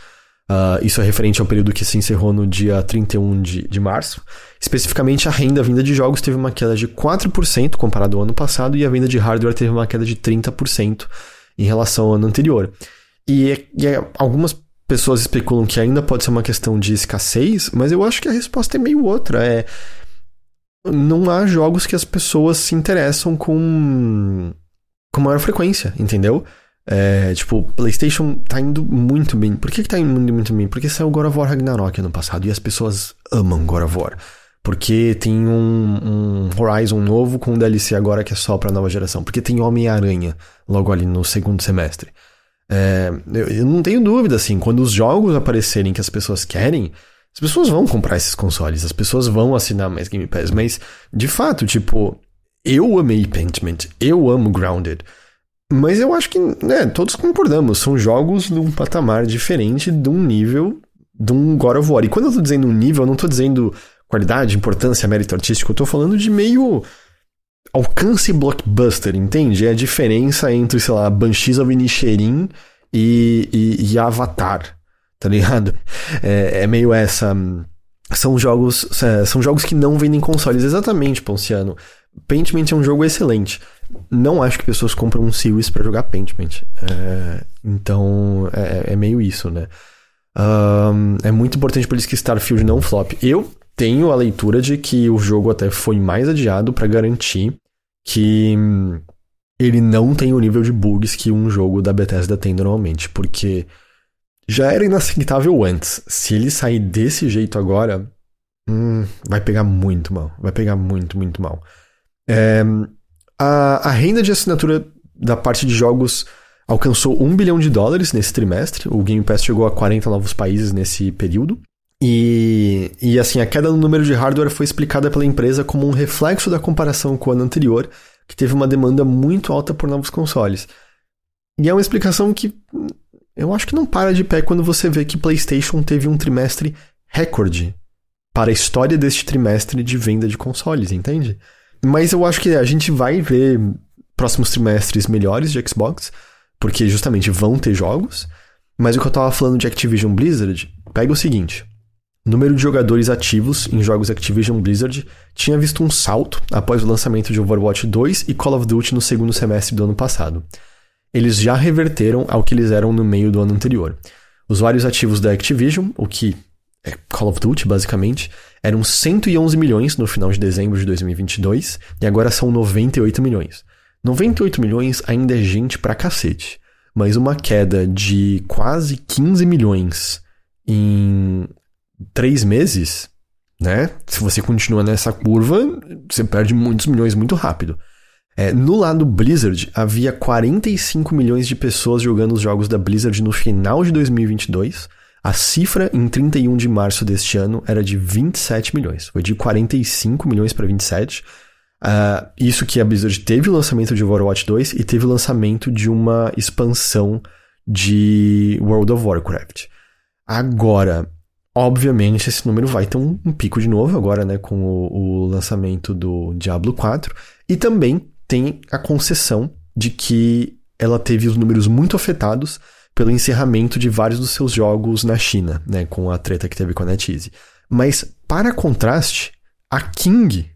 Uh, isso é referente ao período que se encerrou no dia 31 de, de março. Especificamente, a renda vinda de jogos teve uma queda de 4% comparado ao ano passado e a venda de hardware teve uma queda de 30%. em relação ao ano anterior. E, e algumas pessoas especulam que ainda pode ser uma questão de escassez, mas eu acho que a resposta é meio outra. É não há jogos que as pessoas se interessam com com maior frequência, entendeu? É, tipo, PlayStation tá indo muito bem. Por que, que tá indo muito bem? Porque saiu God of War Ragnarok ano passado e as pessoas amam God of War. Porque tem um, um Horizon novo com um DLC agora que é só pra nova geração. Porque tem Homem-Aranha logo ali no segundo semestre. É, eu, eu, não tenho dúvida, assim, quando os jogos aparecerem que as pessoas querem, as pessoas vão comprar esses consoles, as pessoas vão assinar mais Game Pass. Mas, de fato, tipo, eu amei Pentiment, eu amo Grounded. Mas eu acho que, né, todos concordamos, são jogos num patamar diferente de um nível de um God of War. E quando eu tô dizendo um nível, eu não tô dizendo qualidade, importância, mérito artístico, eu tô falando de meio alcance blockbuster, entende? É a diferença entre, sei lá, Banshees of Inisherin e, e, e Avatar, tá ligado? É, é, meio essa... São jogos, é, são jogos que não vendem consoles, exatamente, Ponciano. Paintment é um jogo excelente. Não acho que pessoas compram um Series para jogar Paintment. É, então, é, é, meio isso, né? Um, é muito importante para eles que Starfield não flop. Eu tenho a leitura de que o jogo até foi mais adiado para garantir que hum, ele não tem o nível de bugs que um jogo da Bethesda tem normalmente, porque já era inaceitável antes. Se ele sair desse jeito agora, hum, vai pegar muito mal. Vai pegar muito, muito mal. É, a, a renda de assinatura da parte de jogos alcançou 1 bilhão de dólares nesse trimestre. O Game Pass chegou a 40 novos países nesse período. E, e assim, a queda no número de hardware foi explicada pela empresa como um reflexo da comparação com o ano anterior, que teve uma demanda muito alta por novos consoles. E é uma explicação que eu acho que não para de pé quando você vê que PlayStation teve um trimestre recorde para a história deste trimestre de venda de consoles, entende? Mas eu acho que a gente vai ver próximos trimestres melhores de Xbox, porque justamente vão ter jogos. Mas o que eu tava falando de Activision Blizzard, pega o seguinte: número de jogadores ativos em jogos Activision Blizzard tinha visto um salto após o lançamento de Overwatch 2 e Call of Duty no segundo semestre do ano passado. Eles já reverteram ao que eles eram no meio do ano anterior. Usuários ativos da Activision, o que é Call of Duty basicamente, eram 111 milhões no final de dezembro de 2022 e agora são 98 milhões. 98 milhões ainda é gente pra cacete, mas uma queda de quase 15 milhões em três meses, né? Se você continua nessa curva, você perde muitos milhões muito rápido. É, no lado Blizzard, havia 45 milhões de pessoas jogando os jogos da Blizzard no final de 2022. A cifra em 31 de março deste ano era de 27 milhões. Foi de 45 milhões para 27. Uh, isso que a Blizzard teve o lançamento de Overwatch 2 e teve o lançamento de uma expansão de World of Warcraft. Agora, Obviamente, esse número vai ter um, um pico de novo agora, né, com o, o, lançamento do Diablo 4. E também tem a concessão de que ela teve os números muito afetados pelo encerramento de vários dos seus jogos na China, né, com a treta que teve com a NetEase. Mas, para contraste, a King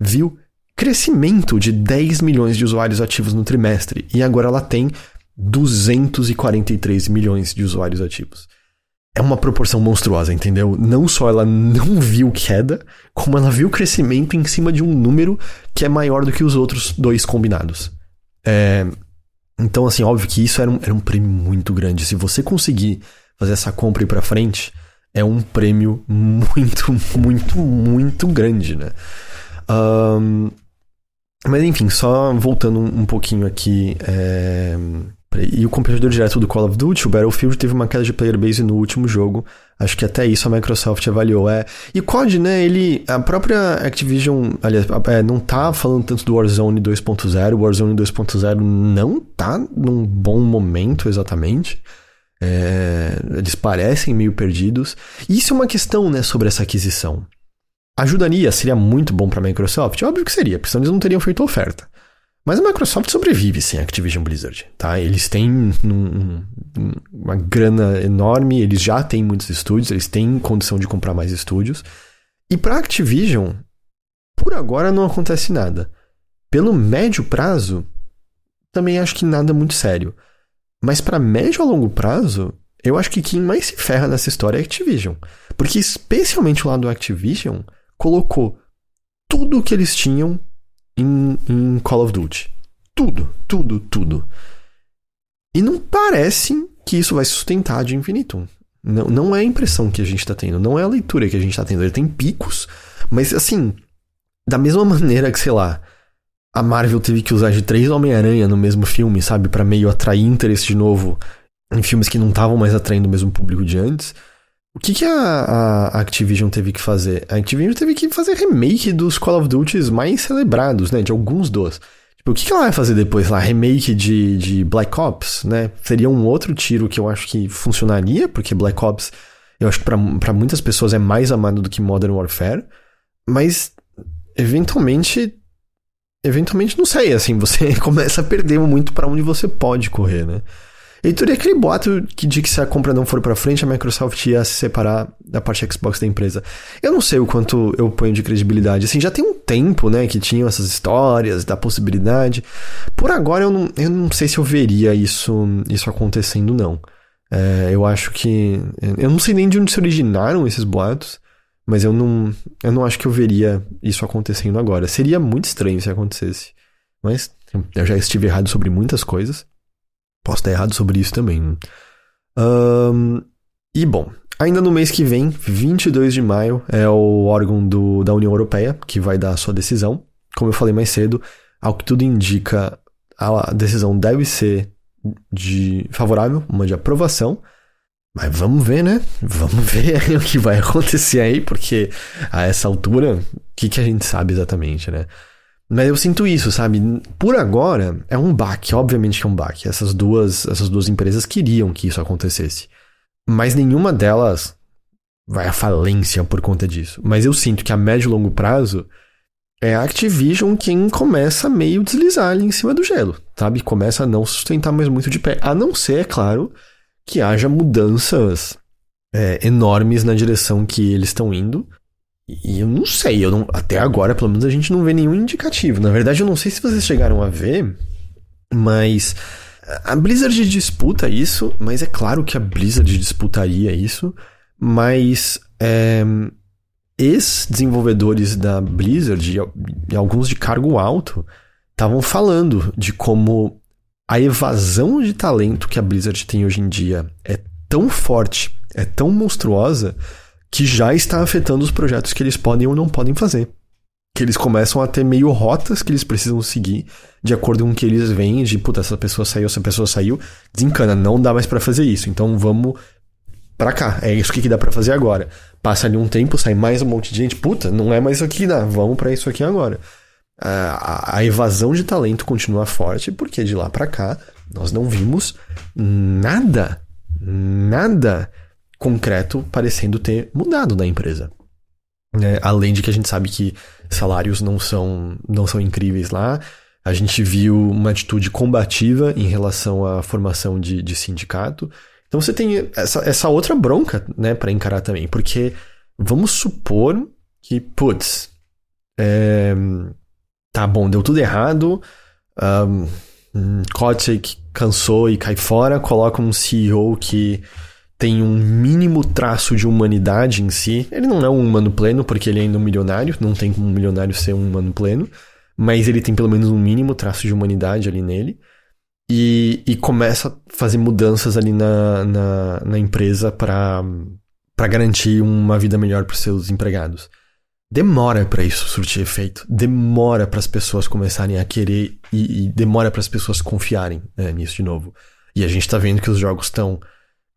viu crescimento de 10 milhões de usuários ativos no trimestre e agora ela tem 243 milhões de usuários ativos é uma proporção monstruosa, entendeu? Não só ela não viu queda, como ela viu crescimento em cima de um número que é maior do que os outros dois combinados. É, então, assim, óbvio que isso era um, era um prêmio muito grande. Se você conseguir fazer essa compra ir pra frente, é um prêmio muito, [laughs] muito, muito grande, né? Um, mas enfim, só voltando um pouquinho aqui. É, e o competidor direto do Call of Duty, o Battlefield, teve uma queda de player base no último jogo. Acho que até isso a Microsoft avaliou. É. E o COD, né, ele. A própria Activision, aliás, é, não tá falando tanto do Warzone 2.0. O Warzone 2.0 não tá num bom momento exatamente. É, eles parecem meio perdidos. E isso é uma questão, né, sobre essa aquisição. Ajudaria? Seria muito bom para a Microsoft? Óbvio que seria, porque senão eles não teriam feito oferta. Mas a Microsoft sobrevive sem Activision Blizzard, tá? Eles têm um, um, uma grana enorme, eles já têm muitos estúdios, eles têm condição de comprar mais estúdios. E para Activision, por agora não acontece nada. Pelo médio prazo, também acho que nada muito sério. Mas para médio a longo prazo, eu acho que quem mais se ferra nessa história é a Activision. Porque especialmente o lado do Activision colocou tudo o que eles tinham em, em Call of Duty. Tudo, tudo, tudo. E não parece que isso vai sustentar de infinito. Não, não é a impressão que a gente tá tendo, não é a leitura que a gente tá tendo. Ele tem picos, mas assim, da mesma [laughs] maneira que, sei lá, a Marvel teve que usar de três Homem-Aranha no mesmo filme, sabe? para meio atrair interesse de novo em filmes que não estavam mais atraindo o mesmo público de antes. O que, que a, a, Activision teve que fazer? A Activision teve que fazer remake dos Call of Duty mais celebrados, né? De alguns dos. Tipo, o que, que ela vai fazer depois lá? Remake de, de Black Ops, né? Seria um outro tiro que eu acho que funcionaria, porque Black Ops, eu acho que para muitas pessoas é mais amado do que Modern Warfare. Mas, eventualmente, eventualmente, não sei, assim, você [laughs] começa a perder muito para onde você pode correr, né? E teria aquele boato que diz que se a compra não for para frente, a Microsoft ia se separar da parte Xbox da empresa. Eu não sei o quanto eu ponho de credibilidade. Assim, já tem um tempo, né, que tinham essas histórias da possibilidade. Por agora, eu não, eu não sei se eu veria isso, isso acontecendo, não. É, eu acho que. Eu não sei nem de onde se originaram esses boatos. Mas eu não, eu não acho que eu veria isso acontecendo agora. Seria muito estranho se acontecesse. Mas eu já estive errado sobre muitas coisas. Posso estar errado sobre isso também. Um, e bom, ainda no mês que vem, 22 de maio, é o órgão do, da União Europeia que vai dar a sua decisão. Como eu falei mais cedo, ao que tudo indica, a decisão deve ser de favorável, uma de aprovação. Mas vamos ver, né? Vamos [laughs] ver o que vai acontecer aí, porque a essa altura, o que, que a gente sabe exatamente, né? Mas eu sinto isso, sabe? Por agora, é um baque, obviamente que é um baque. Essas duas, essas duas empresas queriam que isso acontecesse. Mas nenhuma delas vai à falência por conta disso. Mas eu sinto que a médio e longo prazo é a Activision quem começa a meio deslizar ali em cima do gelo, sabe? Começa a não sustentar mais muito de pé. A não ser, é claro, que haja mudanças é, enormes na direção que eles estão indo. E eu não sei, eu não, até agora, pelo menos, a gente não vê nenhum indicativo. Na verdade, eu não sei se vocês chegaram a ver, mas a Blizzard disputa isso, mas é claro que a Blizzard disputaria isso, mas é, ex-desenvolvedores da Blizzard, e alguns de cargo alto, estavam falando de como a evasão de talento que a Blizzard tem hoje em dia é tão forte, é tão monstruosa, que já está afetando os projetos que eles podem ou não podem fazer. Que eles começam a ter meio rotas que eles precisam seguir de acordo com o que eles veem, de puta, essa pessoa saiu, essa pessoa saiu, desencana, não dá mais para fazer isso, então vamos para cá, é isso que dá para fazer agora. Passa ali um tempo, sai mais um monte de gente, puta, não é mais isso aqui dá, vamos para isso aqui agora. A, a evasão de talento continua forte, porque de lá para cá nós não vimos nada, nada concreto parecendo ter mudado na empresa. É, além de que a gente sabe que salários não são, não são incríveis lá, a gente viu uma atitude combativa em relação à formação de, de sindicato. Então você tem essa, essa outra bronca né, para encarar também, porque vamos supor que, putz, é, tá bom, deu tudo errado, um, Kotick cansou e cai fora, coloca um CEO que tem um mínimo traço de humanidade em si. Ele não é um humano pleno, porque ele é ainda um milionário, não tem como um milionário ser um humano pleno, mas ele tem pelo menos um mínimo traço de humanidade ali nele. E, e começa a fazer mudanças ali na, na, na empresa para garantir uma vida melhor para seus empregados demora para isso surtir efeito, demora para as pessoas começarem a querer e, e demora para as pessoas confiarem né, nisso de novo. E a gente está vendo que os jogos estão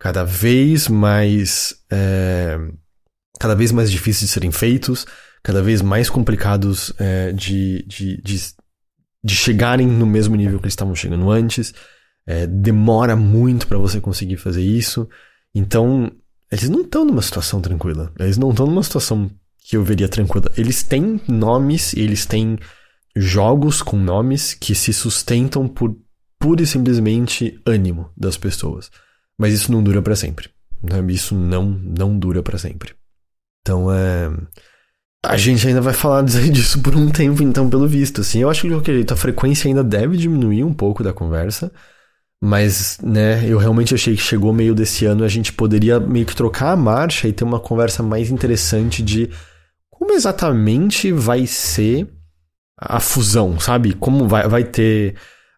cada vez mais é, cada vez mais difíceis de serem feitos, cada vez mais complicados é, de, de, de, de, chegarem no mesmo nível que eles estavam chegando antes. É, demora muito para você conseguir fazer isso. Então, eles não estão numa situação tranquila. Eles não estão numa situação que eu veria tranquila. Eles têm nomes, eles têm jogos com nomes que se sustentam por pura e simplesmente ânimo das pessoas. Mas isso não dura para sempre. Né? Isso não não dura para sempre. Então é a gente ainda vai falar [laughs] disso por um tempo, então, pelo visto. Assim, eu acho que de qualquer jeito a frequência ainda deve diminuir um pouco da conversa, Mas, né, eu realmente achei que chegou meio desse ano a gente poderia meio que trocar a marcha e ter uma conversa mais interessante de como exatamente vai ser a fusão, sabe? Como vai, vai ter.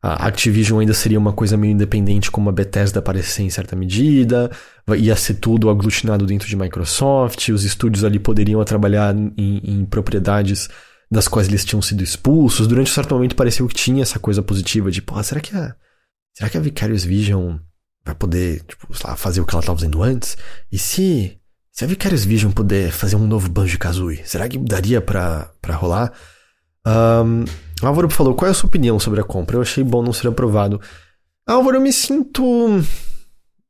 A Activision ainda seria uma coisa meio independente, como a Bethesda aparecer em certa medida, ia ser tudo aglutinado dentro de Microsoft, os estúdios ali poderiam trabalhar em, em propriedades das quais eles tinham sido expulsos. Durante um certo momento pareceu que tinha essa coisa positiva de, pô, será que a será que a Vicarious Vision vai poder, tipo, lá, fazer o que ela estava fazendo antes? E se, se a Vicarious Vision puder fazer um novo Banjo-Kazooie, será que daria pra rolar? Um, Álvaro falou, qual é a sua opinião sobre a compra? Eu achei bom não ser aprovado. Álvaro, eu me sinto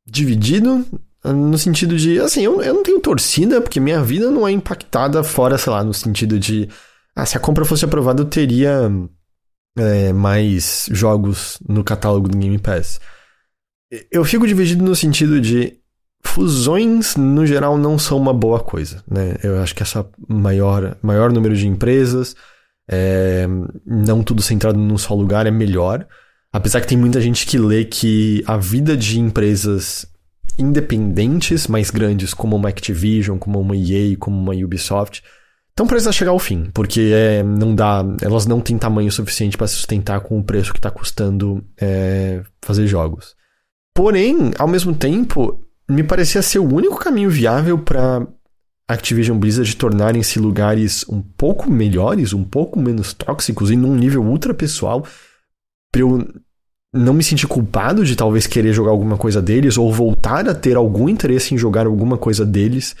dividido, no sentido de, assim, eu, eu não tenho torcida, porque minha vida não é impactada fora, sei lá, no sentido de, ah, se a compra fosse aprovada eu teria é, mais jogos no catálogo do Game Pass. Eu fico dividido no sentido de fusões, no geral, não são uma boa coisa. Né? Eu acho que essa maior, maior número de empresas, é, não tudo centrado num só lugar, é melhor. Apesar que tem muita gente que lê que a vida de empresas independentes mais grandes, como uma Activision, como uma EA, como uma Ubisoft, estão presas a chegar ao fim, porque é, não dá, elas não têm tamanho suficiente para se sustentar com o preço que está custando é, fazer jogos. Porém, ao mesmo tempo, me parecia ser o único caminho viável para Activision Blizzard tornarem-se lugares um pouco melhores, um pouco menos tóxicos e num nível ultra pessoal, para eu não me sentir culpado de talvez querer jogar alguma coisa deles ou voltar a ter algum interesse em jogar alguma coisa deles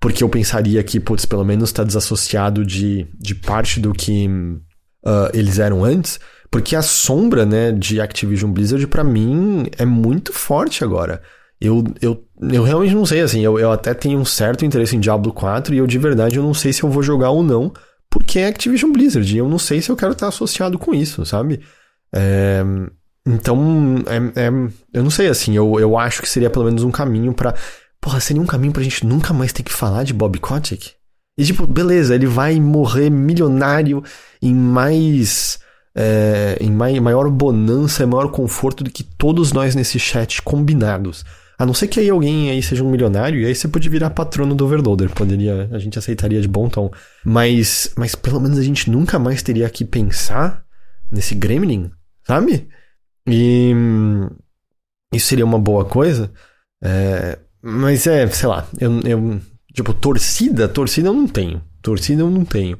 porque eu pensaria que, putz, pelo menos está desassociado de, de parte do que uh, eles eram antes, porque a sombra, né, de Activision Blizzard, para mim, é muito forte agora. Eu, eu, eu realmente não sei, assim, eu, eu até tenho um certo interesse em Diablo 4 e eu de verdade eu não sei se eu vou jogar ou não, porque é Activision Blizzard, e eu não sei se eu quero estar associado com isso, sabe? É, então, é, é, eu não sei, assim, eu, eu acho que seria pelo menos um caminho para Porra, seria um caminho pra gente nunca mais ter que falar de Bob Kotick? E tipo, beleza, ele vai morrer milionário em mais. É, em maior bonança, maior conforto do que todos nós nesse chat combinados. A não ser que aí alguém aí seja um milionário, e aí você pode virar patrono do Overloader. Poderia, a gente aceitaria de bom tom. Mas, mas pelo menos a gente nunca mais teria que pensar nesse Gremlin, sabe? E isso seria uma boa coisa. É, mas é, sei lá, eu, eu. Tipo, torcida, torcida eu não tenho. Torcida eu não tenho.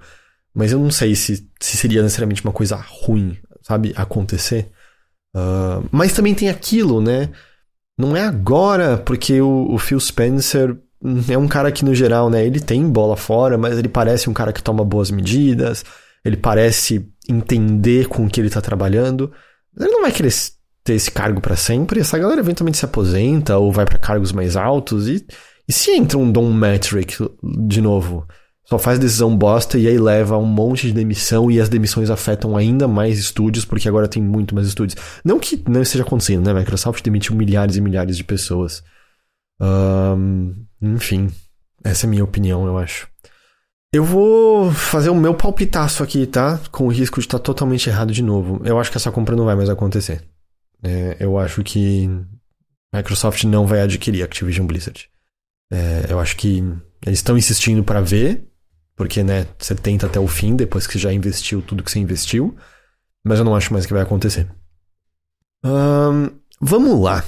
Mas eu não sei se, se seria necessariamente uma coisa ruim, sabe? Acontecer. Uh, mas também tem aquilo, né? Não é agora, porque o, o Phil Spencer é um cara que, no geral, né? Ele tem bola fora, mas ele parece um cara que toma boas medidas. Ele parece entender com o que ele tá trabalhando. Ele não vai querer ter esse cargo para sempre, essa galera eventualmente se aposenta ou vai para cargos mais altos. E, e se entra um Don Metric de novo? Só faz decisão bosta e aí leva a um monte de demissão e as demissões afetam ainda mais estúdios, porque agora tem muito mais estúdios. Não que não esteja acontecendo, né? Microsoft demitiu milhares e milhares de pessoas. Um, enfim, essa é a minha opinião, eu acho. Eu vou fazer o meu palpitaço aqui, tá? Com o risco de estar totalmente errado de novo. Eu acho que essa compra não vai mais acontecer. É, eu acho que Microsoft não vai adquirir Activision Blizzard. É, eu acho que eles estão insistindo para ver, porque né, você tenta até o fim depois que já investiu tudo que você investiu, mas eu não acho mais que vai acontecer. Vamos lá.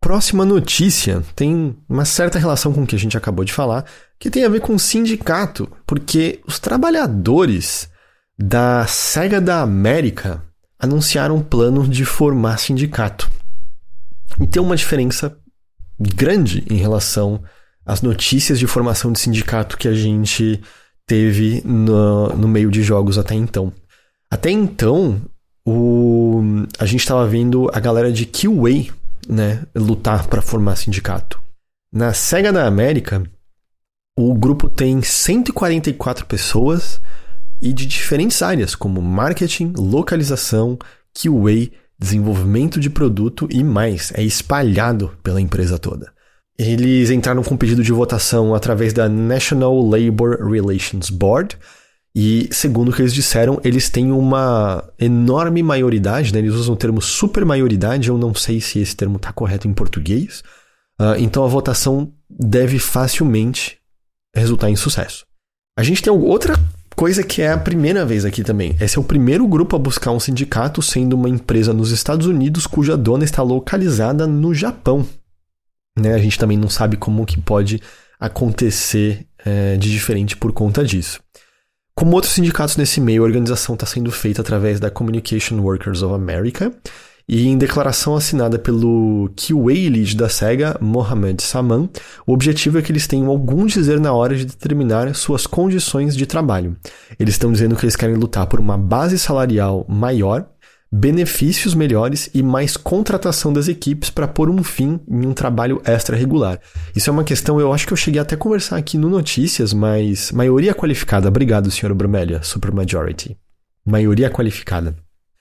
Próxima notícia tem uma certa relação com o que a gente acabou de falar, que tem a ver com o sindicato, porque os trabalhadores da SEGA da América anunciaram um plano de formar sindicato. E tem uma diferença grande em relação às notícias de formação de sindicato que a gente teve no, no meio de jogos até então. Até então, o, a gente estava vendo a galera de QA né, lutar para formar sindicato. Na SEGA da América, o grupo tem 144 pessoas e de diferentes áreas, como marketing, localização, QA, desenvolvimento de produto e mais. É espalhado pela empresa toda. Eles entraram com pedido de votação através da National Labor Relations Board E segundo o que eles disseram, eles têm uma enorme maioridade, né? Eles usam o termo supermaioridade, eu não sei se esse termo está correto em português. Uh, então a votação deve facilmente resultar em sucesso. A gente tem outra coisa que é a primeira vez aqui também. Esse é o primeiro grupo a buscar um sindicato, sendo uma empresa nos Estados Unidos cuja dona está localizada no Japão. Né? A gente também não sabe como que pode acontecer é, de diferente por conta disso. Como outros sindicatos nesse meio, a organização está sendo feita através da Communication Workers of America, e em declaração assinada pelo QA Lead da SEGA, Mohamed Saman, o objetivo é que eles tenham algum dizer na hora de determinar suas condições de trabalho. Eles estão dizendo que eles querem lutar por uma base salarial maior, benefícios melhores e mais contratação das equipes para pôr um fim em um trabalho extra regular. Isso é uma questão, eu acho que eu cheguei até a conversar aqui no Notícias, mas maioria qualificada. Obrigado, senhor Bromélia, Supermajority. Maioria qualificada.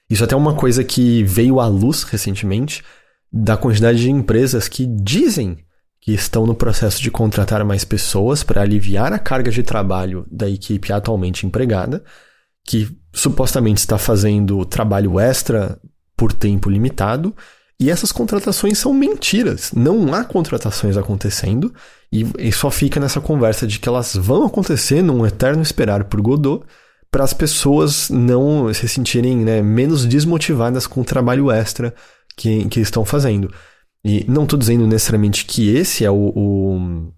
Isso até é uma coisa que veio à luz recentemente da quantidade de empresas que dizem que estão no processo de contratar mais pessoas para aliviar a carga de trabalho da equipe atualmente empregada, que supostamente está fazendo trabalho extra por tempo limitado, e essas contratações são mentiras. Não há contratações acontecendo, e, e só fica nessa conversa de que elas vão acontecer num eterno esperar por Godot, para as pessoas não se sentirem né, menos desmotivadas com o trabalho extra que, que estão fazendo. E não estou dizendo necessariamente que esse é o, o,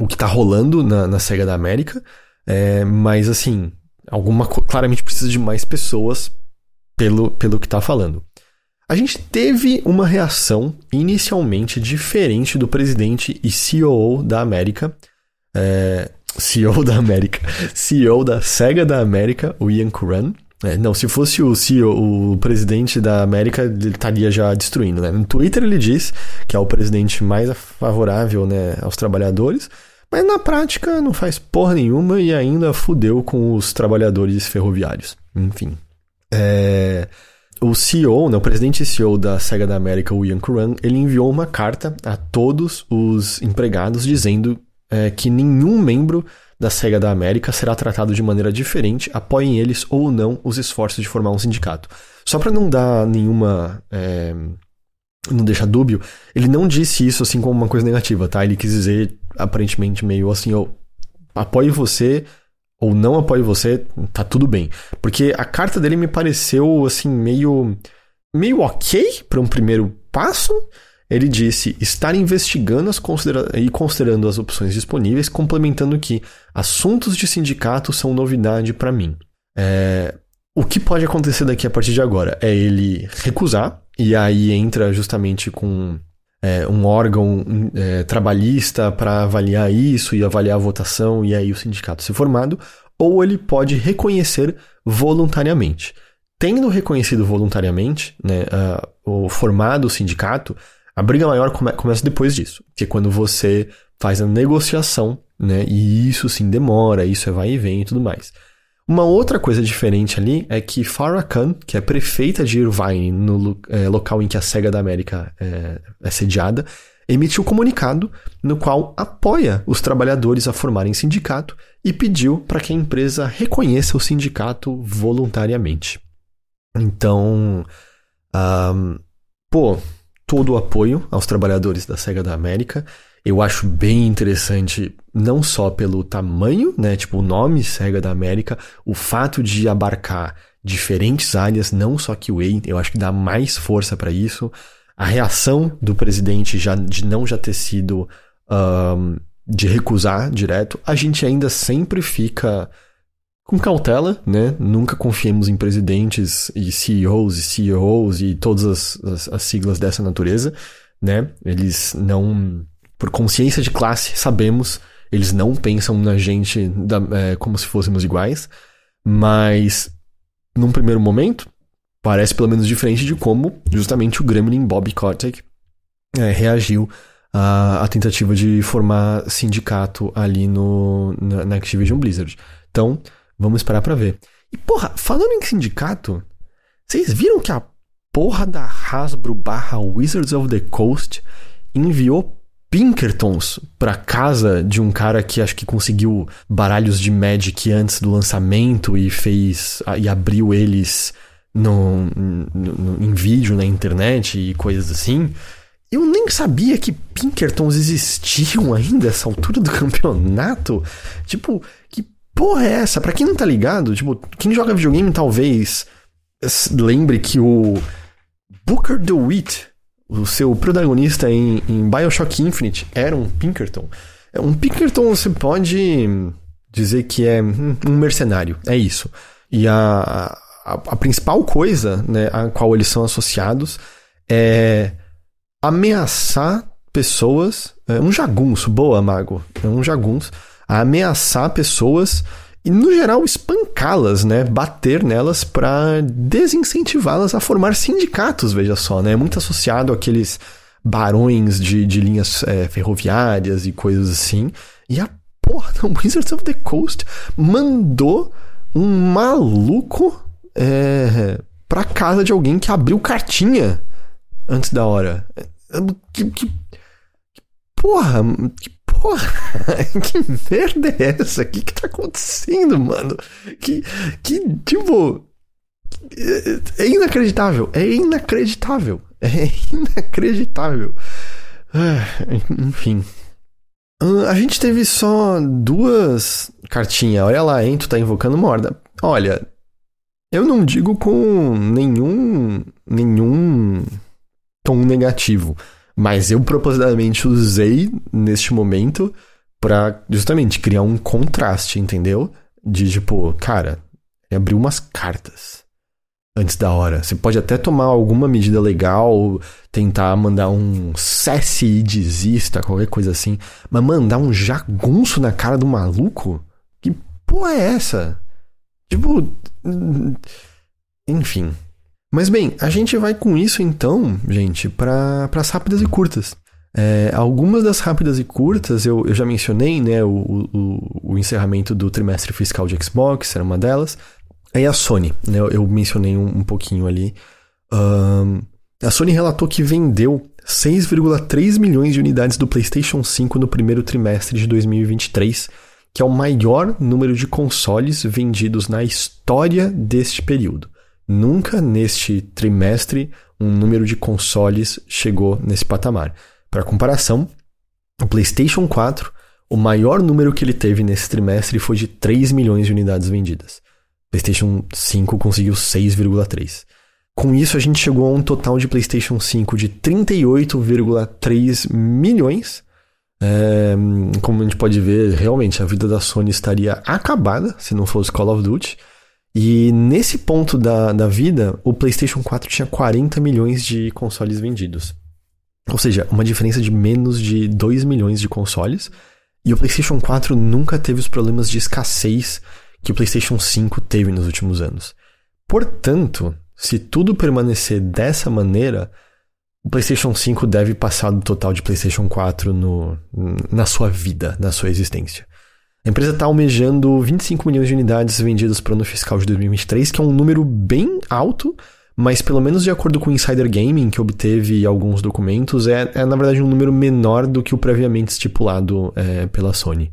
o que está rolando na, na SEGA da América, é, mas assim, alguma claramente precisa de mais pessoas pelo, pelo que está falando. A gente teve uma reação inicialmente diferente do presidente e CEO da América, é, CEO da América, CEO da SEGA da América, o Ian Curran. É, não, se fosse o CEO, o presidente da América, ele estaria já destruindo, né? No Twitter ele diz que é o presidente mais favorável né, aos trabalhadores, mas na prática não faz porra nenhuma e ainda fudeu com os trabalhadores ferroviários. Enfim. É, o CEO, né, o presidente e CEO da SEGA da América, o Ian Curran, ele enviou uma carta a todos os empregados dizendo é, que nenhum membro da SEGA da América será tratado de maneira diferente, apoiem eles ou não os esforços de formar um sindicato. Só para não dar nenhuma. É, não deixar dúbio, ele não disse isso assim como uma coisa negativa, tá? Ele quis dizer aparentemente meio assim: eu apoio você ou não apoio você, tá tudo bem. Porque a carta dele me pareceu assim meio. meio ok para um primeiro passo ele disse estar investigando as considera e considerando as opções disponíveis, complementando que assuntos de sindicato são novidade para mim. É, o que pode acontecer daqui a partir de agora é ele recusar, e aí entra justamente com é, um órgão é, trabalhista para avaliar isso e avaliar a votação, e aí o sindicato ser formado, ou ele pode reconhecer voluntariamente. Tendo reconhecido voluntariamente né, o formado sindicato, a briga maior come começa depois disso, que é quando você faz a negociação, né? E isso sim demora, isso é vai e vem e tudo mais. Uma outra coisa diferente ali é que Farah Khan, que é prefeita de Irvine, no é, local em que a SEGA da América é, é sediada, emitiu um comunicado no qual apoia os trabalhadores a formarem sindicato e pediu para que a empresa reconheça o sindicato voluntariamente. Então, um, pô, todo o apoio aos trabalhadores da SEGA da América. Eu acho bem interessante, não só pelo tamanho, né? Tipo, o nome SEGA da América, o fato de abarcar diferentes áreas, não só QA, eu acho que dá mais força para isso. A reação do presidente já, de não já ter sido. Um, de recusar direto, a gente ainda sempre fica com cautela, né? Nunca confiemos em presidentes e CEOs e CEOs e todas as, as, as, siglas dessa natureza, né? Eles não, por consciência de classe, sabemos, eles não pensam na gente da, é, como se fôssemos iguais, mas num primeiro momento parece pelo menos diferente de como justamente o Gremlin Bob Kotick é, reagiu à, à, tentativa de formar sindicato ali no, na, na Activision Blizzard. Então, Vamos esperar para ver. E porra, falando em sindicato, vocês viram que a porra da Hasbro barra Wizards of the Coast enviou Pinkertons pra casa de um cara que acho que conseguiu baralhos de Magic antes do lançamento e fez. e abriu eles no, no, em vídeo na internet e coisas assim. Eu nem sabia que Pinkertons existiam [laughs] ainda essa altura do [laughs] campeonato. Tipo, que porra é essa? Pra quem não tá ligado, tipo, quem joga videogame talvez lembre que o Booker DeWitt, o seu protagonista em, em Bioshock Infinite, era um Pinkerton. É, um Pinkerton você pode dizer que é um mercenário, é isso. E a, a, a principal coisa né, a qual eles são associados é ameaçar pessoas. É um jagunço, boa, mago. É um jagunço. Ameaçar pessoas e, no geral, espancá-las, né? Bater nelas para desincentivá-las a formar sindicatos, veja só, né? Muito associado àqueles barões de, de linhas é, ferroviárias e coisas assim. E a porra da [laughs] Wizards of the Coast mandou um maluco é, pra casa de alguém que abriu cartinha antes da hora. Que, que, que porra, que porra, [laughs] que merda é essa? O que que tá acontecendo, mano? Que, que tipo, é inacreditável, é inacreditável, é inacreditável. [laughs] Ah, enfim. A gente teve só duas cartinhas. Olha lá, hein? Tu tá invocando morda. Olha, eu não digo com nenhum nenhum tom negativo. Mas eu propositalmente usei neste momento para justamente criar um contraste, entendeu? De tipo, cara, abriu umas cartas antes da hora. Você pode até tomar alguma medida legal, tentar mandar um cesse e desista, qualquer coisa assim, mas mandar um jagunço na cara do maluco? Que porra é essa? Tipo. Enfim. Mas bem, a gente vai com isso então, gente, para as rápidas e curtas. É, algumas das rápidas e curtas eu, eu já mencionei, né? O, o, o, encerramento do trimestre fiscal de Xbox era uma delas. Aí a Sony, né? Eu, mencionei um, um, pouquinho ali. Um, a Sony relatou que vendeu 6,3 milhões de unidades do PlayStation 5 no primeiro trimestre de 2023, que é o maior número de consoles vendidos na história deste período. Nunca neste trimestre um número de consoles chegou nesse patamar. Para comparação, o PlayStation 4, o maior número que ele teve nesse trimestre foi de 3 milhões de unidades vendidas. PlayStation 5 conseguiu 6,3. Com isso, a gente chegou a um total de PlayStation 5 de 38,3 milhões. É, como a gente pode ver, realmente a vida da Sony estaria acabada se não fosse Call of Duty. E nesse ponto da, da vida, o PlayStation 4 tinha 40 milhões de consoles vendidos. Ou seja, uma diferença de menos de 2 milhões de consoles. E o PlayStation 4 nunca teve os problemas de escassez que o PlayStation 5 teve nos últimos anos. Portanto, se tudo permanecer dessa maneira, o PlayStation 5 deve passar do total de PlayStation 4 no, na sua vida, na sua existência. A empresa está almejando 25 milhões de unidades vendidas para o ano fiscal de 2023, que é um número bem alto, mas pelo menos de acordo com o Insider Gaming, que obteve alguns documentos, é, é na verdade um número menor do que o previamente estipulado é, pela Sony.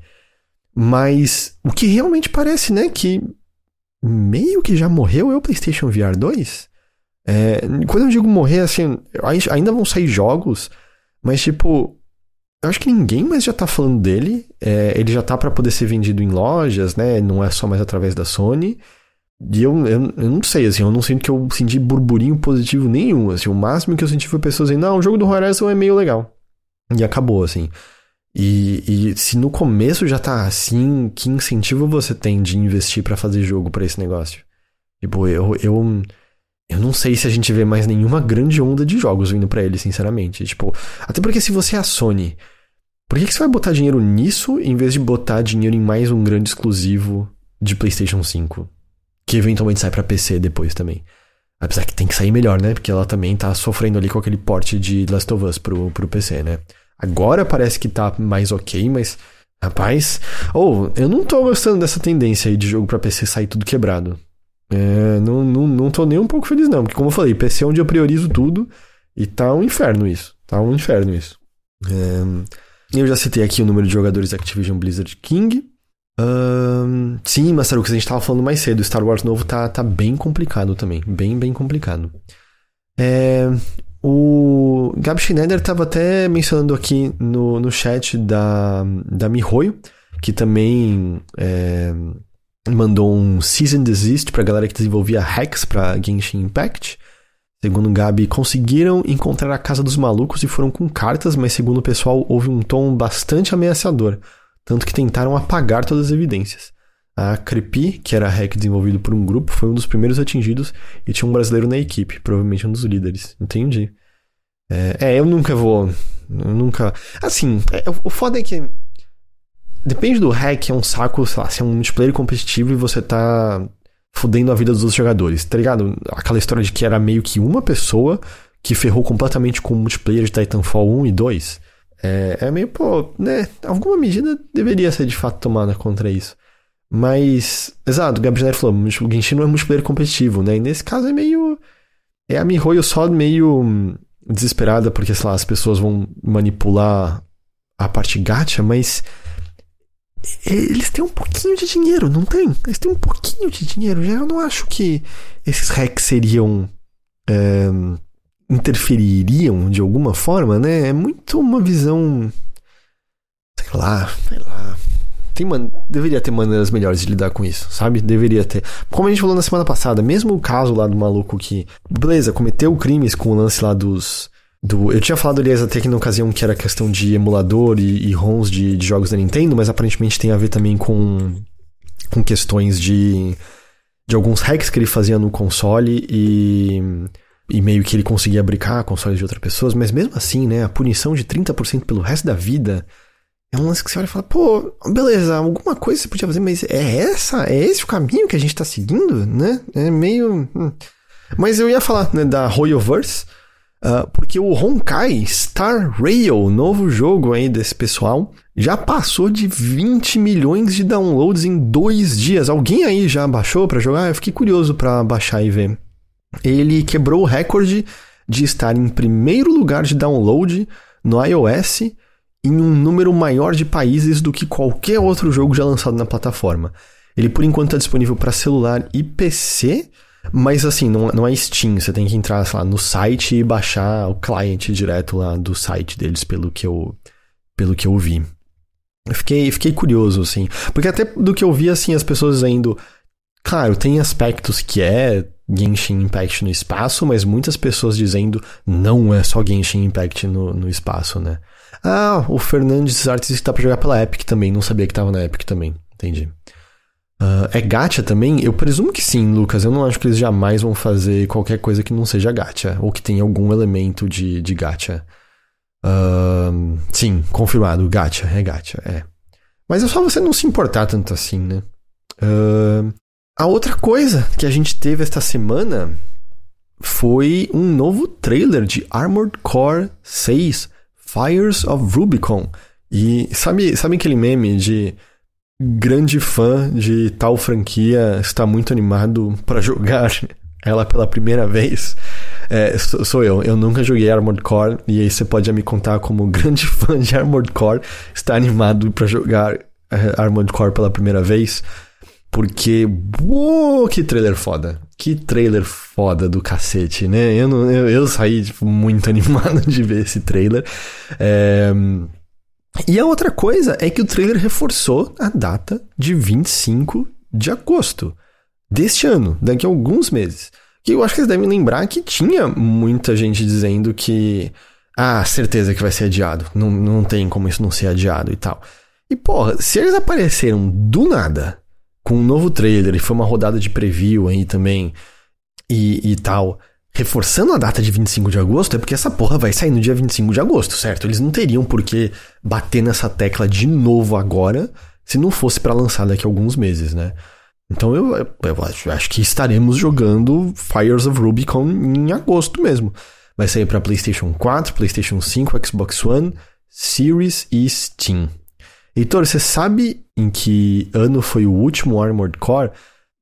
Mas o que realmente parece, né, que meio que já morreu é o PlayStation VR 2. É, quando eu digo morrer, assim, ainda vão sair jogos, mas tipo, eu acho que ninguém mais já tá falando dele. É, ele já tá para poder ser vendido em lojas, né? Não é só mais através da Sony. E eu, eu, eu, não sei, assim, eu não sinto que eu senti burburinho positivo nenhum. Assim, o máximo que eu senti foi pessoas dizendo, não, o jogo do Horizon é meio legal. E acabou, assim. E, e se no começo já tá assim, que incentivo você tem de investir para fazer jogo para esse negócio? Tipo, eu, eu eu não sei se a gente vê mais nenhuma grande onda de jogos vindo para ele, sinceramente. Tipo, até porque se você é a Sony, por que, que você vai botar dinheiro nisso em vez de botar dinheiro em mais um grande exclusivo de PlayStation 5? Que eventualmente sai para PC depois também. Apesar que tem que sair melhor, né? Porque ela também tá sofrendo ali com aquele porte de Last of Us pro, pro PC, né? Agora parece que tá mais ok, mas. Rapaz. Ou, oh, eu não tô gostando dessa tendência aí de jogo para PC sair tudo quebrado. É, não, não, não tô nem um pouco feliz, não. Porque, como eu falei, PC é onde eu priorizo tudo. E tá um inferno isso. Tá um inferno isso. É, Eu já citei aqui o número de jogadores Activision Blizzard King. Um, sim, mas o que a gente estava falando mais cedo, Star Wars novo tá, tá bem complicado também. Bem, bem complicado. É, o Gab Schneider estava até mencionando aqui no, no chat da, da Mihoyo, que também é, mandou um Season Desist pra galera que desenvolvia hacks pra Genshin Impact. Segundo o Gabi, conseguiram encontrar a casa dos malucos e foram com cartas, mas segundo o pessoal, houve um tom bastante ameaçador, tanto que tentaram apagar todas as evidências. A Creepy, que era hack desenvolvido por um grupo, foi um dos primeiros atingidos e tinha um brasileiro na equipe, provavelmente um dos líderes. Entendi. É, é eu nunca vou. Eu nunca. Assim, é, o foda é que. Depende do hack, é um saco, sei lá, se é um multiplayer competitivo e você tá fudendo a vida dos outros jogadores, tá ligado? Aquela história de que era meio que uma pessoa que ferrou completamente com o multiplayer de Titanfall 1 e 2. É, é meio, pô, né? Alguma medida deveria ser de fato tomada contra isso. Mas, exato, o Gabriel falou, o Genshin não é multiplayer competitivo, né? E nesse caso é meio. É a Mihoyo só meio desesperada porque, sei lá, as pessoas vão manipular a parte gacha, mas eles têm um pouquinho de dinheiro, não tem? Eles têm um pouquinho de dinheiro. Eu não acho que esses hacks seriam. É, interfeririam de alguma forma, né? É muito uma visão. Sei lá, sei lá. Tem man... Deveria ter maneiras melhores de lidar com isso, sabe? Deveria ter. Como a gente falou na semana passada, mesmo o caso lá do maluco que, beleza, cometeu crimes com o lance lá dos do, eu tinha falado, aliás, até que na ocasião que era questão de emulador e, e ROMs de, de, jogos da Nintendo, mas aparentemente tem a ver também com, com questões de, de alguns hacks que ele fazia no console e, e meio que ele conseguia brincar consoles de outras pessoas, mas mesmo assim, né, a punição de 30% pelo resto da vida é um lance que você olha e fala, pô, beleza, alguma coisa você podia fazer, mas é essa? É esse o caminho que a gente tá seguindo, né? É meio. Hum. Mas eu ia falar né, da Royoverse Uh, porque o Honkai Star Rail, novo jogo aí desse pessoal, já passou de 20 milhões de downloads em dois dias. Alguém aí já baixou para jogar? Eu fiquei curioso para baixar e ver. Ele quebrou o recorde de estar em primeiro lugar de download no iOS em um número maior de países do que qualquer outro jogo já lançado na plataforma. Ele por enquanto está disponível para celular e PC mas assim, não, não é Steam, você tem que entrar lá, no site e baixar o client direto lá do site deles, pelo que eu, pelo que eu vi. Eu fiquei, fiquei curioso, assim. Porque até do que eu vi, assim, as pessoas dizendo. Claro, tem aspectos que é Genshin Impact no espaço, mas muitas pessoas dizendo não é só Genshin Impact no, no espaço, né? Ah, o Fernandes Artes está pra jogar pela Epic também, não sabia que tava na Epic também. Entendi. Uh, é gacha também? Eu presumo que sim, Lucas. Eu não acho que eles jamais vão fazer qualquer coisa que não seja gacha, ou que tenha algum elemento de, de gacha. Uh, sim, confirmado, gacha, é gacha, é. Mas é só você não se importar tanto assim, né? Uh, a outra coisa que a gente teve esta semana foi um novo trailer de Armored Core 6 Fires of Rubicon. E sabe, sabe aquele meme de grande fã de tal franquia, está muito animado para [laughs] jogar ela pela primeira vez. É, sou eu, eu nunca joguei Armored Core e aí você pode me contar como [laughs] grande fã de Armored Core está animado para jogar é, Armored Core pela primeira vez. Porque, uou, que trailer foda. Que trailer foda do cacete, né? Eu, não, eu, eu saí tipo, muito [laughs] animado de ver esse trailer. É, e a outra coisa é que o trailer reforçou a data de 25 de agosto deste ano, daqui a alguns meses. Que eu acho que eles devem lembrar que tinha muita gente dizendo que. Ah, certeza que vai ser adiado. Não, não tem como isso não ser adiado e tal. E porra, se eles apareceram do nada com um novo trailer e foi uma rodada de preview aí também e, e tal reforçando a data de 25 de agosto é porque essa porra vai sair no dia 25 de agosto, certo? Eles não teriam por que bater nessa tecla de novo agora se não fosse para lançar daqui a alguns meses, né? Então eu, eu, eu acho, acho, que estaremos jogando Fires of Rubicon em agosto mesmo. Vai sair para PlayStation 4, PlayStation 5, Xbox One, Series e Steam. Heitor, você sabe em que ano foi o último Armored Core?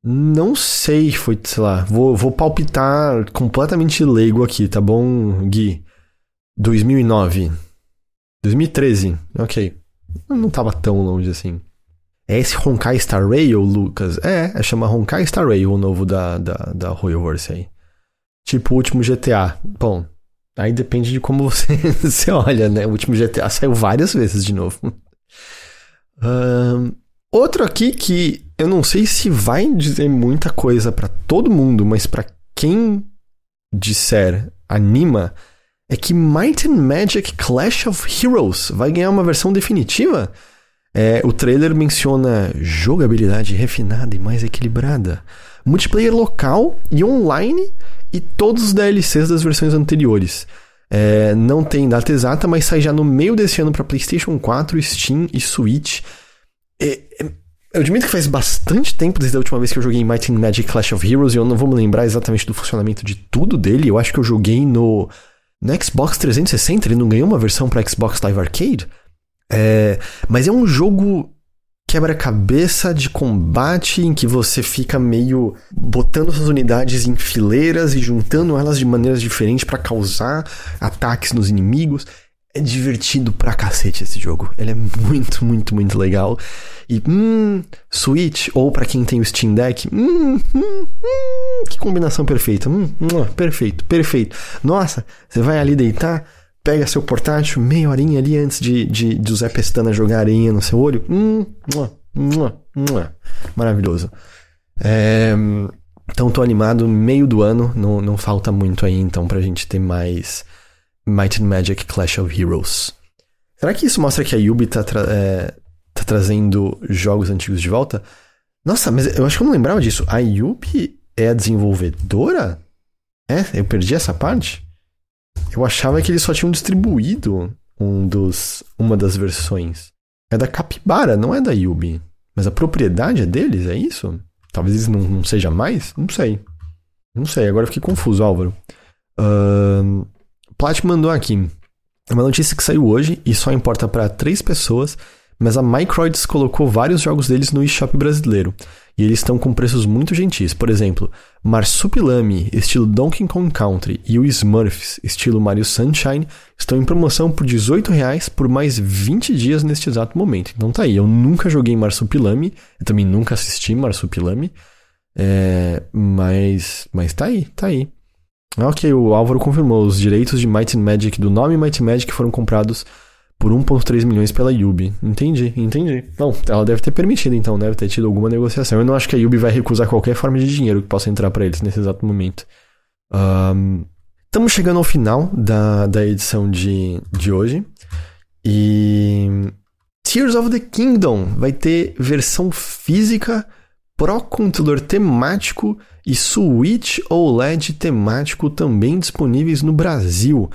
Não sei, foi, sei lá, vou, vou palpitar completamente leigo aqui, tá bom, Gui? 2009. 2013, ok. Não tava tão longe assim. É esse Honkai Star Rail, Lucas? É, é chama Honkai Star Rail, o novo da, da, da Royal Horse aí. Tipo o último GTA. Bom, aí depende de como [laughs] você, você olha, né? O último GTA saiu várias vezes de novo. Um, outro aqui que eu não sei se vai dizer muita coisa para todo mundo, mas para quem disser anima, é que Might and Magic Clash of Heroes vai ganhar uma versão definitiva. É, o trailer menciona jogabilidade refinada e mais equilibrada, multiplayer local e online e todos os DLCs das versões anteriores. É, não tem data exata, mas sai já no meio desse ano para PlayStation 4, Steam e Switch. É, é, eu admito que faz bastante tempo desde a última vez que eu joguei Might and Magic Clash of Heroes e eu não vou me lembrar exatamente do funcionamento de tudo dele. Eu acho que eu joguei no, no Xbox 360, ele não ganhou uma versão para Xbox Live Arcade. É, mas é um jogo quebra-cabeça de combate em que você fica meio botando suas unidades em fileiras e juntando elas de maneiras diferentes para causar ataques nos inimigos. É divertido pra cacete esse jogo. Ele é muito, muito, muito legal. E, hum, Switch, ou para quem tem o Steam Deck, hum, hum, hum, que combinação perfeita. Hum, hum, perfeito, perfeito. Nossa, você vai ali deitar, pega seu portátil, meia horinha ali antes de, de, de o Zé Pestana jogar areia no seu olho. Hum, maravilhoso. É, então tô animado, meio do ano, não, não falta muito aí então pra gente ter mais Might and Magic Clash of Heroes. Será que isso mostra que a Yubi tá, tra é, tá trazendo jogos antigos de volta? Nossa, mas eu acho que eu não lembrava disso. A Yubi é a desenvolvedora? É, eu perdi essa parte? Eu achava que eles só tinham distribuído um dos, uma das versões. É da Capibara, não é da Yubi. Mas a propriedade é deles, é isso? Talvez não, não seja mais? Não sei. Não sei, agora fiquei confuso, Álvaro. Uh, Plat mandou aqui. Uma notícia que saiu hoje e só importa para três pessoas, mas a Microids colocou vários jogos deles no eShop brasileiro. E eles estão com preços muito gentis. Por exemplo, Marsupilami, estilo Donkey Kong Country, e o Smurfs, estilo Mario Sunshine, estão em promoção por R$18,00 por mais 20 dias neste exato momento. Então tá aí, eu nunca joguei Marsupilami, eu também nunca assisti Marsupilami, é, mas, mas tá aí, tá aí. Ok, o Álvaro confirmou, os direitos de Might and Magic, do nome Might and Magic, foram comprados por 1,3 milhões pela Yubi. Entendi, entendi. Não, ela deve ter permitido, então, deve ter tido alguma negociação. Eu não acho que a Yubi vai recusar qualquer forma de dinheiro que possa entrar para eles nesse exato momento. Estamos um, chegando ao final da, da edição de, de hoje. E. Tears of the Kingdom vai ter versão física, Pro Controller temático e Switch OLED temático também disponíveis no Brasil.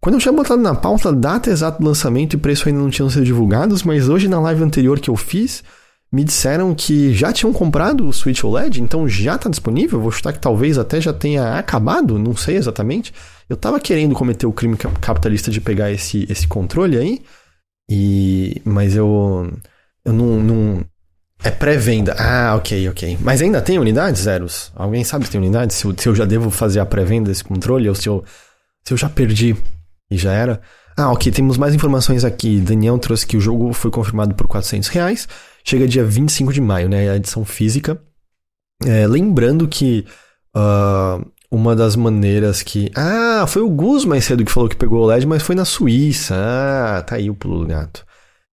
Quando eu tinha botado na pauta data exata do lançamento e preço ainda não tinham sido divulgados, mas hoje na live anterior que eu fiz, me disseram que já tinham comprado o Switch OLED, então já está disponível. Vou chutar que talvez até já tenha acabado, não sei exatamente. Eu estava querendo cometer o crime capitalista de pegar esse, esse controle aí, e mas eu eu não, não é pré-venda. Ah, ok, ok. Mas ainda tem unidades, Zeros? Alguém sabe se tem unidades? Se se eu já devo fazer a pré-venda desse controle ou se eu, se eu já perdi e já era. Ah, ok, temos mais informações aqui. Daniel trouxe que o jogo foi confirmado por 400 reais. Chega dia 25 de maio, né? A edição física. É, lembrando que uh, uma das maneiras que. Ah, foi o Gus mais cedo que falou que pegou o LED, mas foi na Suíça. Ah, tá aí o pulo do gato.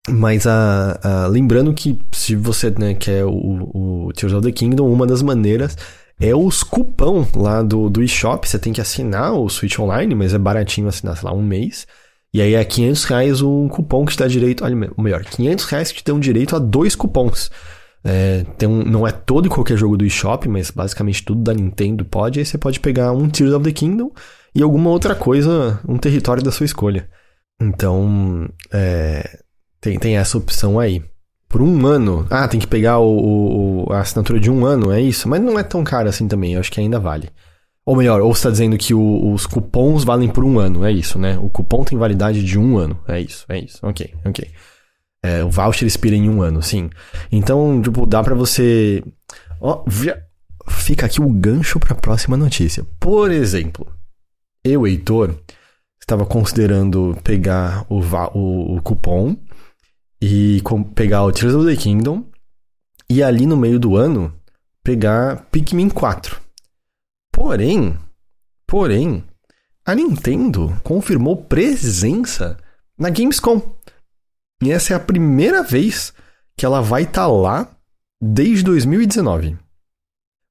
Mas a, a, lembrando que se você né, quer o, o Tears of the Kingdom, uma das maneiras é os cupom lá do, do eShop. Você tem que assinar o Switch Online, mas é baratinho assinar, sei lá, um mês. E aí é 500 reais um cupom que te dá direito, olha, melhor, 500 reais que te dão direito a dois cupons. É, tem um, não é todo e qualquer jogo do eShop, mas basicamente tudo da Nintendo pode. Aí você pode pegar um Tears of the Kingdom e alguma outra coisa, um território da sua escolha. Então, é, tem, tem essa opção aí por um ano. Ah, tem que pegar o, o, a assinatura de um ano, é isso? Mas não é tão caro assim também, eu acho que ainda vale. Ou melhor, ou está dizendo que o, os cupons valem por um ano, é isso, né? O cupom tem validade de um ano, é isso, é isso, ok, ok. É, o voucher expira em um ano, sim. Então, tipo, dá para você. Ó, fica aqui o gancho para a próxima notícia. Por exemplo, eu, Heitor, estava considerando pegar o, o, o cupom e pegar o Tears of the Kingdom e ali no meio do ano pegar Pikmin 4. Porém, porém, a Nintendo confirmou presença na Gamescom. E essa é a primeira vez que ela vai estar tá lá desde 2019. O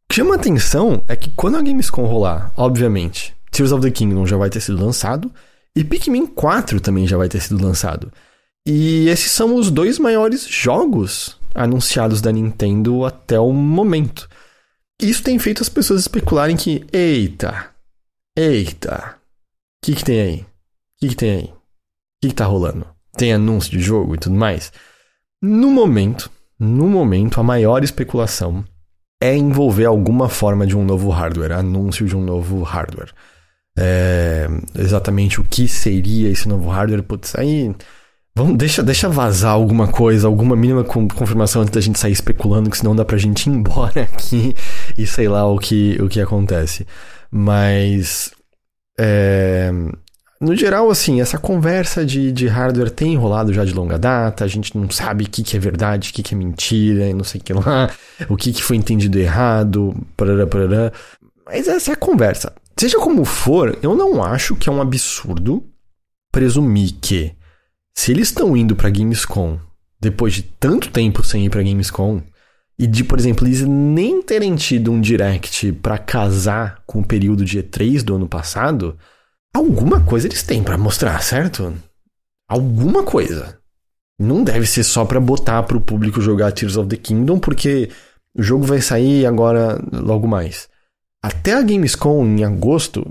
que chama atenção é que quando a Gamescom rolar, obviamente, Tears of the Kingdom já vai ter sido lançado e Pikmin 4 também já vai ter sido lançado. E esses são os dois maiores jogos anunciados da Nintendo até o momento. Isso tem feito as pessoas especularem que, eita, eita, o que, que tem aí? O que, que tem aí? O que, que tá rolando? Tem anúncio de jogo e tudo mais? No momento, no momento, a maior especulação é envolver alguma forma de um novo hardware, anúncio de um novo hardware. É, exatamente o que seria esse novo hardware, putz, aí Vamos, deixa, deixa vazar alguma coisa, alguma mínima confirmação antes da gente sair especulando, que senão dá pra gente ir embora [laughs] aqui e sei lá o que, o que acontece. Mas. É, no geral, assim, essa conversa de, de hardware tem enrolado já de longa data, a gente não sabe o que, que é verdade, o que, que é mentira, e não sei o que lá, [laughs] o que, que foi entendido errado, parará, parará. Mas essa é a conversa. Seja como for, eu não acho que é um absurdo presumir que se eles estão indo pra Gamescom depois de tanto tempo sem ir pra Gamescom, e de, por exemplo, eles nem terem tido um direct para casar com o período de E3 do ano passado, alguma coisa eles têm para mostrar, certo? Alguma coisa. Não deve ser só para botar pro público jogar Tears of the Kingdom, porque o jogo vai sair agora logo mais. Até a Gamescom em agosto,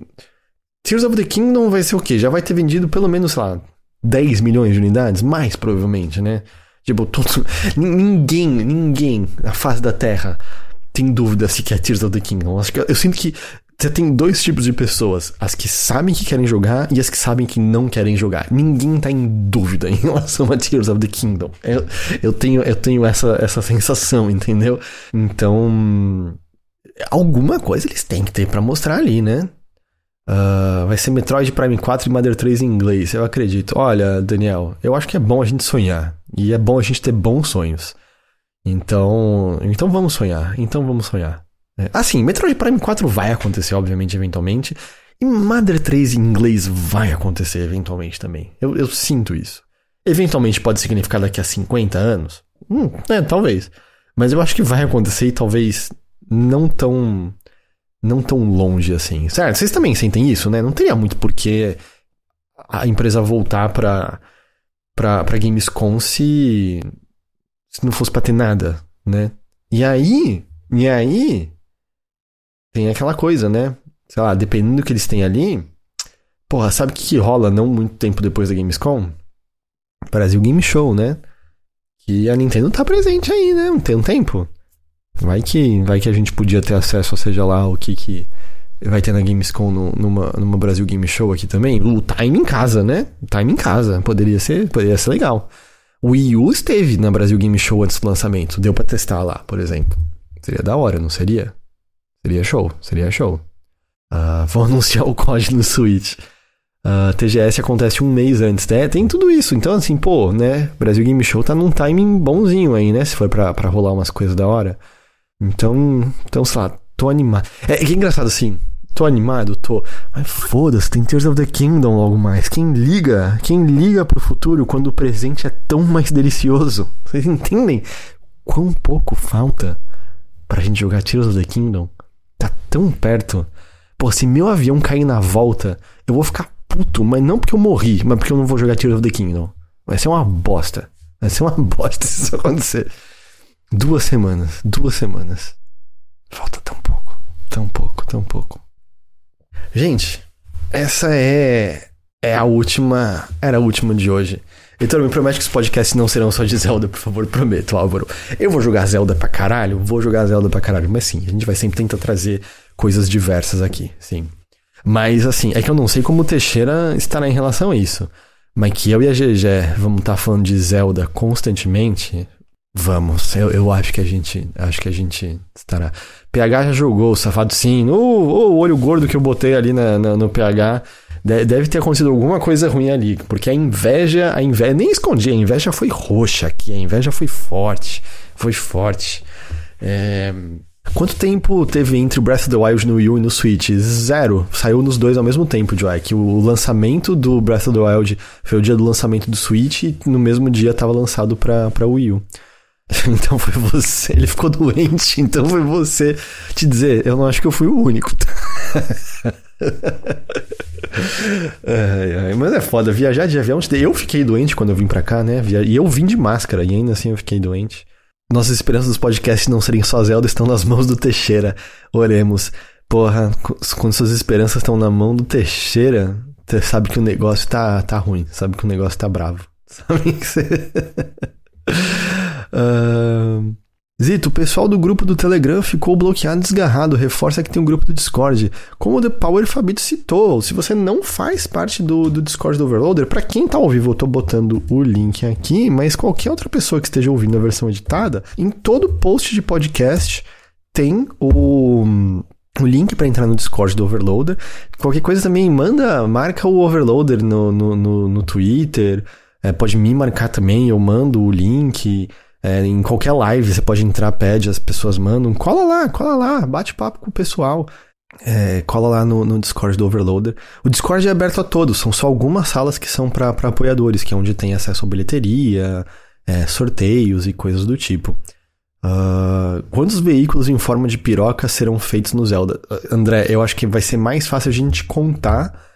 Tears of the Kingdom vai ser o quê? Já vai ter vendido pelo menos, sei lá, 10 milhões de unidades? Mais provavelmente, né? Tipo, todo, ninguém, ninguém na face da Terra tem dúvida se quer Tears of the Kingdom. Acho que eu, eu sinto que você tem dois tipos de pessoas: as que sabem que querem jogar e as que sabem que não querem jogar. Ninguém tá em dúvida [laughs] em relação a Tears of the Kingdom. Eu, eu tenho, eu tenho essa, essa sensação, entendeu? Então. Alguma coisa eles têm que ter para mostrar ali, né? Uh, vai ser Metroid Prime 4 e Mother 3 em inglês, eu acredito. Olha, Daniel, eu acho que é bom a gente sonhar. E é bom a gente ter bons sonhos. Então. Então vamos sonhar. Então vamos sonhar. É. Assim, Metroid Prime 4 vai acontecer, obviamente, eventualmente. E Mother 3 em inglês vai acontecer eventualmente também. Eu, eu sinto isso. Eventualmente pode significar daqui a 50 anos? Hum, é, talvez. Mas eu acho que vai acontecer e talvez não tão não tão longe assim. Certo? Vocês também sentem isso, né? Não teria muito porquê a empresa voltar pra, pra, pra Gamescom se, se não fosse pra ter nada, né? E aí, e aí, tem aquela coisa, né? Sei lá, dependendo do que eles têm ali, porra, sabe o que, que rola não muito tempo depois da Gamescom? Brasil Game Show, né? Que a Nintendo tá presente aí, né? Tem um tempo. Vai que, vai que a gente podia ter acesso, seja lá o que que vai ter na Gamescom no, numa, numa Brasil Game Show aqui também. O Time em casa, né? Time em casa. Poderia ser, poderia ser legal. O Wii U esteve na Brasil Game Show antes do lançamento. Deu para testar lá, por exemplo. Seria da hora, não seria? Seria show, seria show. Uh, vão [laughs] anunciar o código no Switch. Uh, ah, TGS acontece um mês antes, né? Tem tudo isso. Então, assim, pô, né? Brasil Game Show tá num timing bonzinho aí, né? Se for pra, pra rolar umas coisas da hora. Então, então, sei lá, tô animado. É, é engraçado assim. Tô animado, tô. Mas foda-se, tem Tears of the Kingdom logo mais. Quem liga? Quem liga pro futuro quando o presente é tão mais delicioso? Vocês entendem quão pouco falta pra gente jogar Tears of the Kingdom? Tá tão perto. Pô, se meu avião cair na volta, eu vou ficar puto, mas não porque eu morri, mas porque eu não vou jogar Tears of the Kingdom. Vai ser uma bosta. Vai ser uma [laughs] bosta se isso acontecer. Duas semanas, duas semanas. Falta tão pouco, tão pouco, tão pouco. Gente, essa é é a última, era a última de hoje. Então me promete que os podcasts não serão só de Zelda, por favor, prometo, Álvaro. Eu vou jogar Zelda pra caralho, vou jogar Zelda pra caralho, mas sim, a gente vai sempre tentar trazer coisas diversas aqui, sim. Mas assim, é que eu não sei como o Teixeira estará em relação a isso. Mas que eu e a GG vamos estar tá falando de Zelda constantemente, Vamos, eu, eu acho que a gente acho que a gente estará. PH já jogou Safado sim. O, olho gordo que eu botei ali na, na, no PH Deve ter acontecido alguma coisa ruim ali, porque a inveja, a inveja, nem escondi, a inveja foi roxa aqui, a inveja foi forte, foi forte. É... Quanto tempo teve entre o Breath of the Wild no Wii U e no Switch? Zero. Saiu nos dois ao mesmo tempo, Joy. o lançamento do Breath of the Wild foi o dia do lançamento do Switch e no mesmo dia estava lançado para Wii U. [laughs] Então foi você. Ele ficou doente, então foi você te dizer. Eu não acho que eu fui o único. [laughs] ai, ai, mas é foda, viajar de avião. Eu fiquei doente quando eu vim pra cá, né? E eu vim de máscara e ainda assim eu fiquei doente. Nossas esperanças dos podcasts não serem só Zelda estão nas mãos do Teixeira. Oremos. Porra, quando suas esperanças estão na mão do Teixeira, você sabe que o negócio tá, tá ruim, sabe que o negócio tá bravo. Sabe que [laughs] você. Uh... Zito, o pessoal do grupo do Telegram ficou bloqueado desgarrado. Reforça que tem um grupo do Discord. Como o The Power Fabito citou, se você não faz parte do, do Discord do Overloader, para quem tá ao vivo, eu tô botando o link aqui, mas qualquer outra pessoa que esteja ouvindo a versão editada, em todo post de podcast tem o o link para entrar no Discord do Overloader. Qualquer coisa também, manda, marca o Overloader no, no, no, no Twitter. É, pode me marcar também, eu mando o link. É, em qualquer live você pode entrar, pede, as pessoas mandam. Cola lá, cola lá, bate papo com o pessoal. É, cola lá no, no, Discord do Overloader. O Discord é aberto a todos, são só algumas salas que são para apoiadores, que é onde tem acesso à bilheteria, é, sorteios e coisas do tipo. Uh, quantos veículos em forma de piroca serão feitos no Zelda? Uh, André, eu acho que vai ser mais fácil a gente contar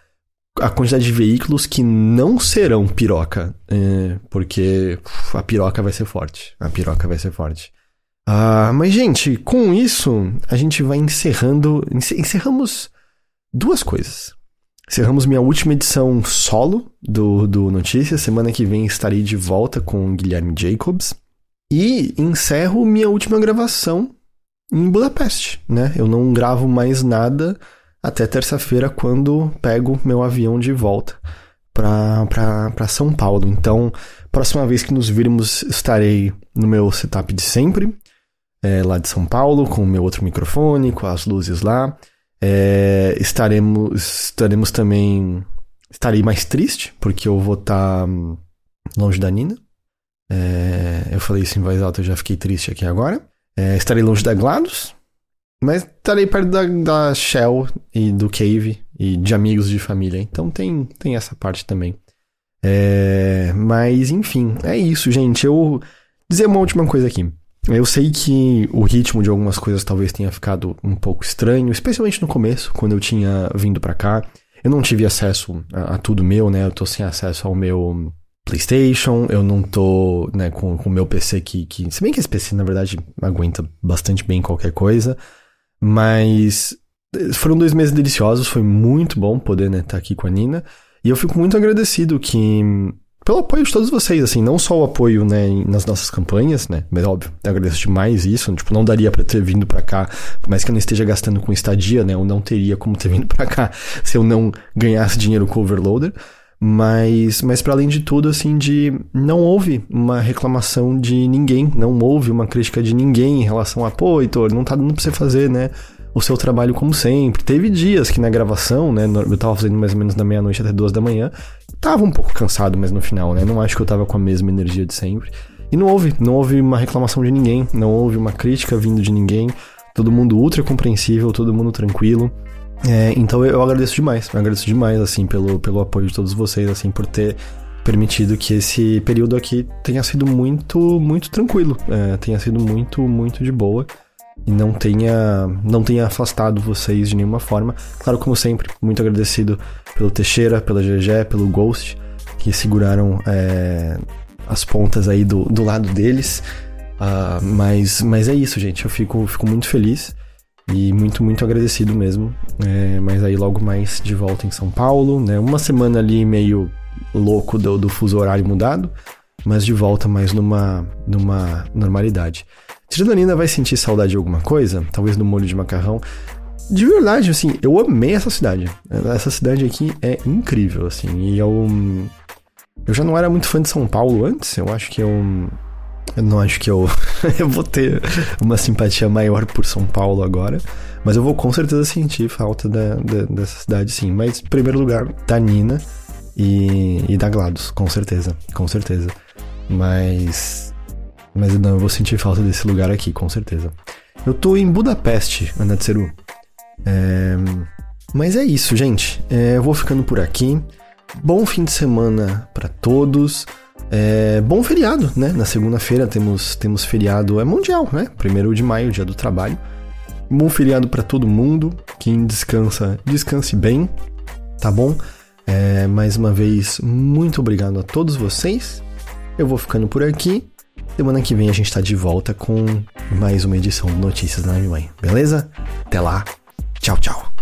a quantidade de veículos que não serão piroca, é, porque a piroca vai ser forte. A piroca vai ser forte. Ah, mas, gente, com isso, a gente vai encerrando. Encerramos duas coisas. Encerramos minha última edição solo do, do Notícias. Semana que vem estarei de volta com o Guilherme Jacobs. E encerro minha última gravação em Budapeste, né? Eu não gravo mais nada até terça-feira, quando pego meu avião de volta para São Paulo. Então, próxima vez que nos virmos, estarei no meu setup de sempre, é, lá de São Paulo, com o meu outro microfone, com as luzes lá. É, estaremos, estaremos também. Estarei mais triste, porque eu vou estar tá longe da Nina. É, eu falei isso em voz alta, eu já fiquei triste aqui agora. É, estarei longe da GLaDOS, mas estarei perto da, da Shell e do Cave e de amigos de família. Então tem, tem essa parte também. É, mas enfim, é isso, gente. Eu dizer uma última coisa aqui. Eu sei que o ritmo de algumas coisas talvez tenha ficado um pouco estranho, especialmente no começo, quando eu tinha vindo para cá. Eu não tive acesso a, a, tudo meu, né? Eu tô sem acesso ao meu PlayStation, eu não tô né, com o meu PC que, que. Se bem que esse PC, na verdade, aguenta bastante bem qualquer coisa. Mas foram dois meses deliciosos, foi muito bom poder estar né, tá aqui com a Nina. E eu fico muito agradecido que pelo apoio de todos vocês, assim, não só o apoio, né, nas nossas campanhas, né, mas óbvio, eu agradeço demais isso, tipo, não daria para ter vindo para cá, por mais que eu não esteja gastando com estadia, né, eu não teria como ter vindo para cá se eu não ganhasse dinheiro com o Overloader, mas, mas para além de tudo, assim, de não houve uma reclamação de ninguém, não houve uma crítica de ninguém em relação a, pô, Heitor, não tá dando pra você fazer, né? O seu trabalho como sempre. Teve dias que na gravação, né? Eu tava fazendo mais ou menos da meia-noite até duas da manhã. Tava um pouco cansado, mas no final, né? Não acho que eu tava com a mesma energia de sempre. E não houve, não houve uma reclamação de ninguém, não houve uma crítica vindo de ninguém. Todo mundo ultra compreensível, todo mundo tranquilo. É, então eu agradeço demais, eu agradeço demais, assim, pelo, pelo apoio de todos vocês, assim, por ter permitido que esse período aqui tenha sido muito, muito tranquilo, é, tenha sido muito, muito de boa e não tenha, não tenha afastado vocês de nenhuma forma. Claro, como sempre, muito agradecido pelo Teixeira, pela GG, pelo Ghost, que seguraram é, as pontas aí do, do lado deles. Uh, mas, mas é isso, gente. Eu fico, fico muito feliz. E muito, muito agradecido mesmo. É, mas aí logo mais de volta em São Paulo, né? Uma semana ali meio louco do, do fuso horário mudado, mas de volta mais numa, numa normalidade. Tirando a Nina vai sentir saudade de alguma coisa, talvez no molho de macarrão. De verdade, assim, eu amei essa cidade. Essa cidade aqui é incrível, assim. E eu. Eu já não era muito fã de São Paulo antes. Eu acho que eu eu não acho que eu, [laughs] eu vou ter uma simpatia maior por São Paulo agora. Mas eu vou com certeza sentir falta da, da, dessa cidade, sim. Mas, em primeiro lugar, da Nina e, e da GLaDOS, com certeza, com certeza. Mas. Mas não, eu vou sentir falta desse lugar aqui, com certeza. Eu tô em Budapeste, Anatseru. É... Mas é isso, gente. É, eu vou ficando por aqui. Bom fim de semana para todos. É, bom feriado, né? Na segunda-feira temos, temos feriado, é mundial, né? Primeiro de maio, dia do trabalho. Bom feriado para todo mundo. Quem descansa, descanse bem, tá bom? É, mais uma vez, muito obrigado a todos vocês. Eu vou ficando por aqui. Semana que vem a gente tá de volta com mais uma edição de Notícias da Nave Mãe, beleza? Até lá. Tchau, tchau.